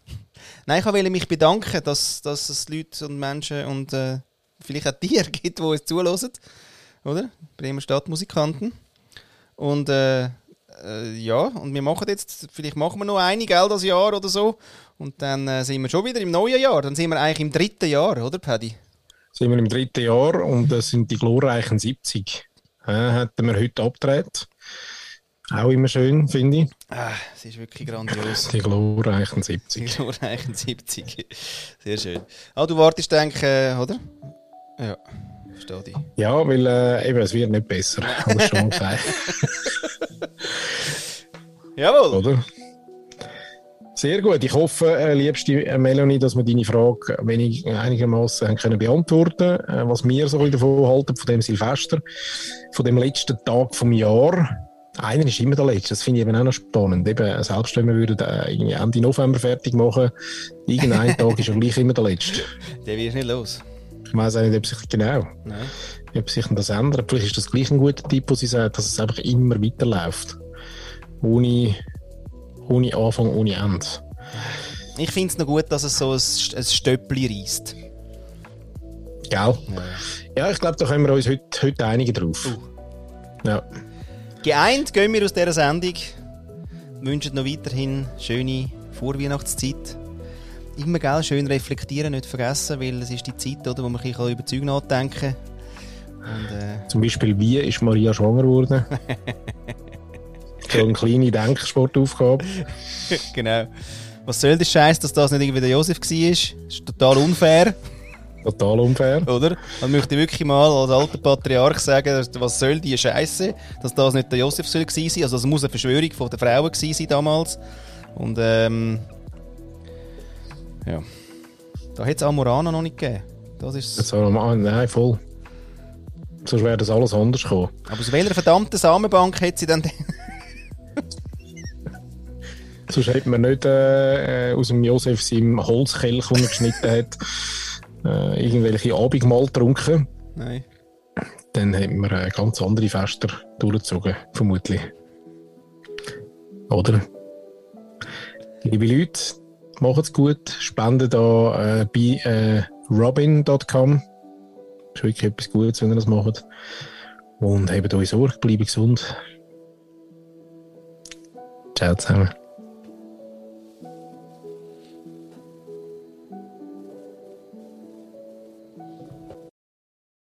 B: Nein, ich wollte mich bedanken, dass, dass es Leute und Menschen und äh, vielleicht auch Tiere <laughs> gibt, die uns zulassen. Oder? Bremer Stadtmusikanten. Und äh, äh, ja, und wir machen jetzt, vielleicht machen wir noch eine, gell, das Jahr oder so. Und dann äh, sind wir schon wieder im neuen Jahr. Dann sind wir eigentlich im dritten Jahr, oder, Paddy?
A: sind wir im dritten Jahr und das sind die glorreichen 70. Äh, hätten wir heute abgedreht. Auch immer schön, finde ich.
B: Ah, es ist wirklich grandios.
A: Die glorreichen
B: Die
A: 70.
B: glorreichen 70. Sehr schön. Ah, du wartest, denke ich, oder? Ja, verstehe dich.
A: Ja, weil äh, eben, es wird nicht besser. Habe ich schon mal <laughs> gesagt.
B: Jawohl!
A: oder? Sehr gut. Ich hoffe, äh, liebste Melanie, dass wir deine Frage wenig, einigermaßen können beantworten äh, was wir so davon halten, von dem Silvester, von dem letzten Tag vom Jahr. Einer ist immer der letzte, das finde ich eben auch noch spannend. Eben, selbst wenn wir würden, äh, Ende November fertig machen, irgendein Tag ist ja gleich immer der letzte. <laughs>
B: Der wirst nicht los.
A: Ich weiß auch nicht, ob sich genau,
B: Nein.
A: ob sich das ändert. Vielleicht ist das gleich ein guter Tipp, wo sie sagt, dass es einfach immer weiterläuft. Ohne, ohne Anfang, ohne Ende.
B: Ich finde es noch gut, dass es so ein, ein Stöppli reißt.
A: Gell?
B: Ja.
A: Ja, ich glaube, da können wir uns heute, heute einigen drauf. Ja.
B: Geeint gehen wir aus dieser Sendung. Wünschen noch weiterhin schöne Vorweihnachtszeit. Immer gell, schön reflektieren, nicht vergessen, weil es ist die Zeit, oder, wo man bisschen über Zeug nachdenken kann. Und, äh,
A: Zum Beispiel, wie ist Maria schwanger geworden? <laughs> so eine kleine Denksportaufgabe. <laughs>
B: genau. Was soll der Scheiß, dass das nicht irgendwie der Josef war? Das ist total unfair,
A: Total unfair.
B: oder? Dann möchte ich wirklich mal als alter Patriarch sagen, was soll die Scheiße, dass das nicht der Josef soll gewesen sein. Also es muss eine Verschwörung von der Frauen gewesen sein damals. Und ähm, ja, da hätte es Amorana noch nicht gegeben. Das ist
A: Das man, nein, voll. Sonst wäre das alles anders gekommen.
B: Aber aus welcher verdammten Samenbank hat sie dann...
A: Sonst hätte man nicht äh, äh, aus dem Josef seinem Holzkelch, den er geschnitten hat, äh, irgendwelche Abendmahl getrunken.
B: Nein.
A: Dann hätten wir äh, ganz andere Fester durchgezogen, vermutlich. Oder? Liebe Leute, macht's gut. Spendet da äh, bei äh, robin.com. Ist wirklich etwas Gutes, wenn ihr das macht. Und habt euch Sorge, bleibt gesund. Ciao zusammen.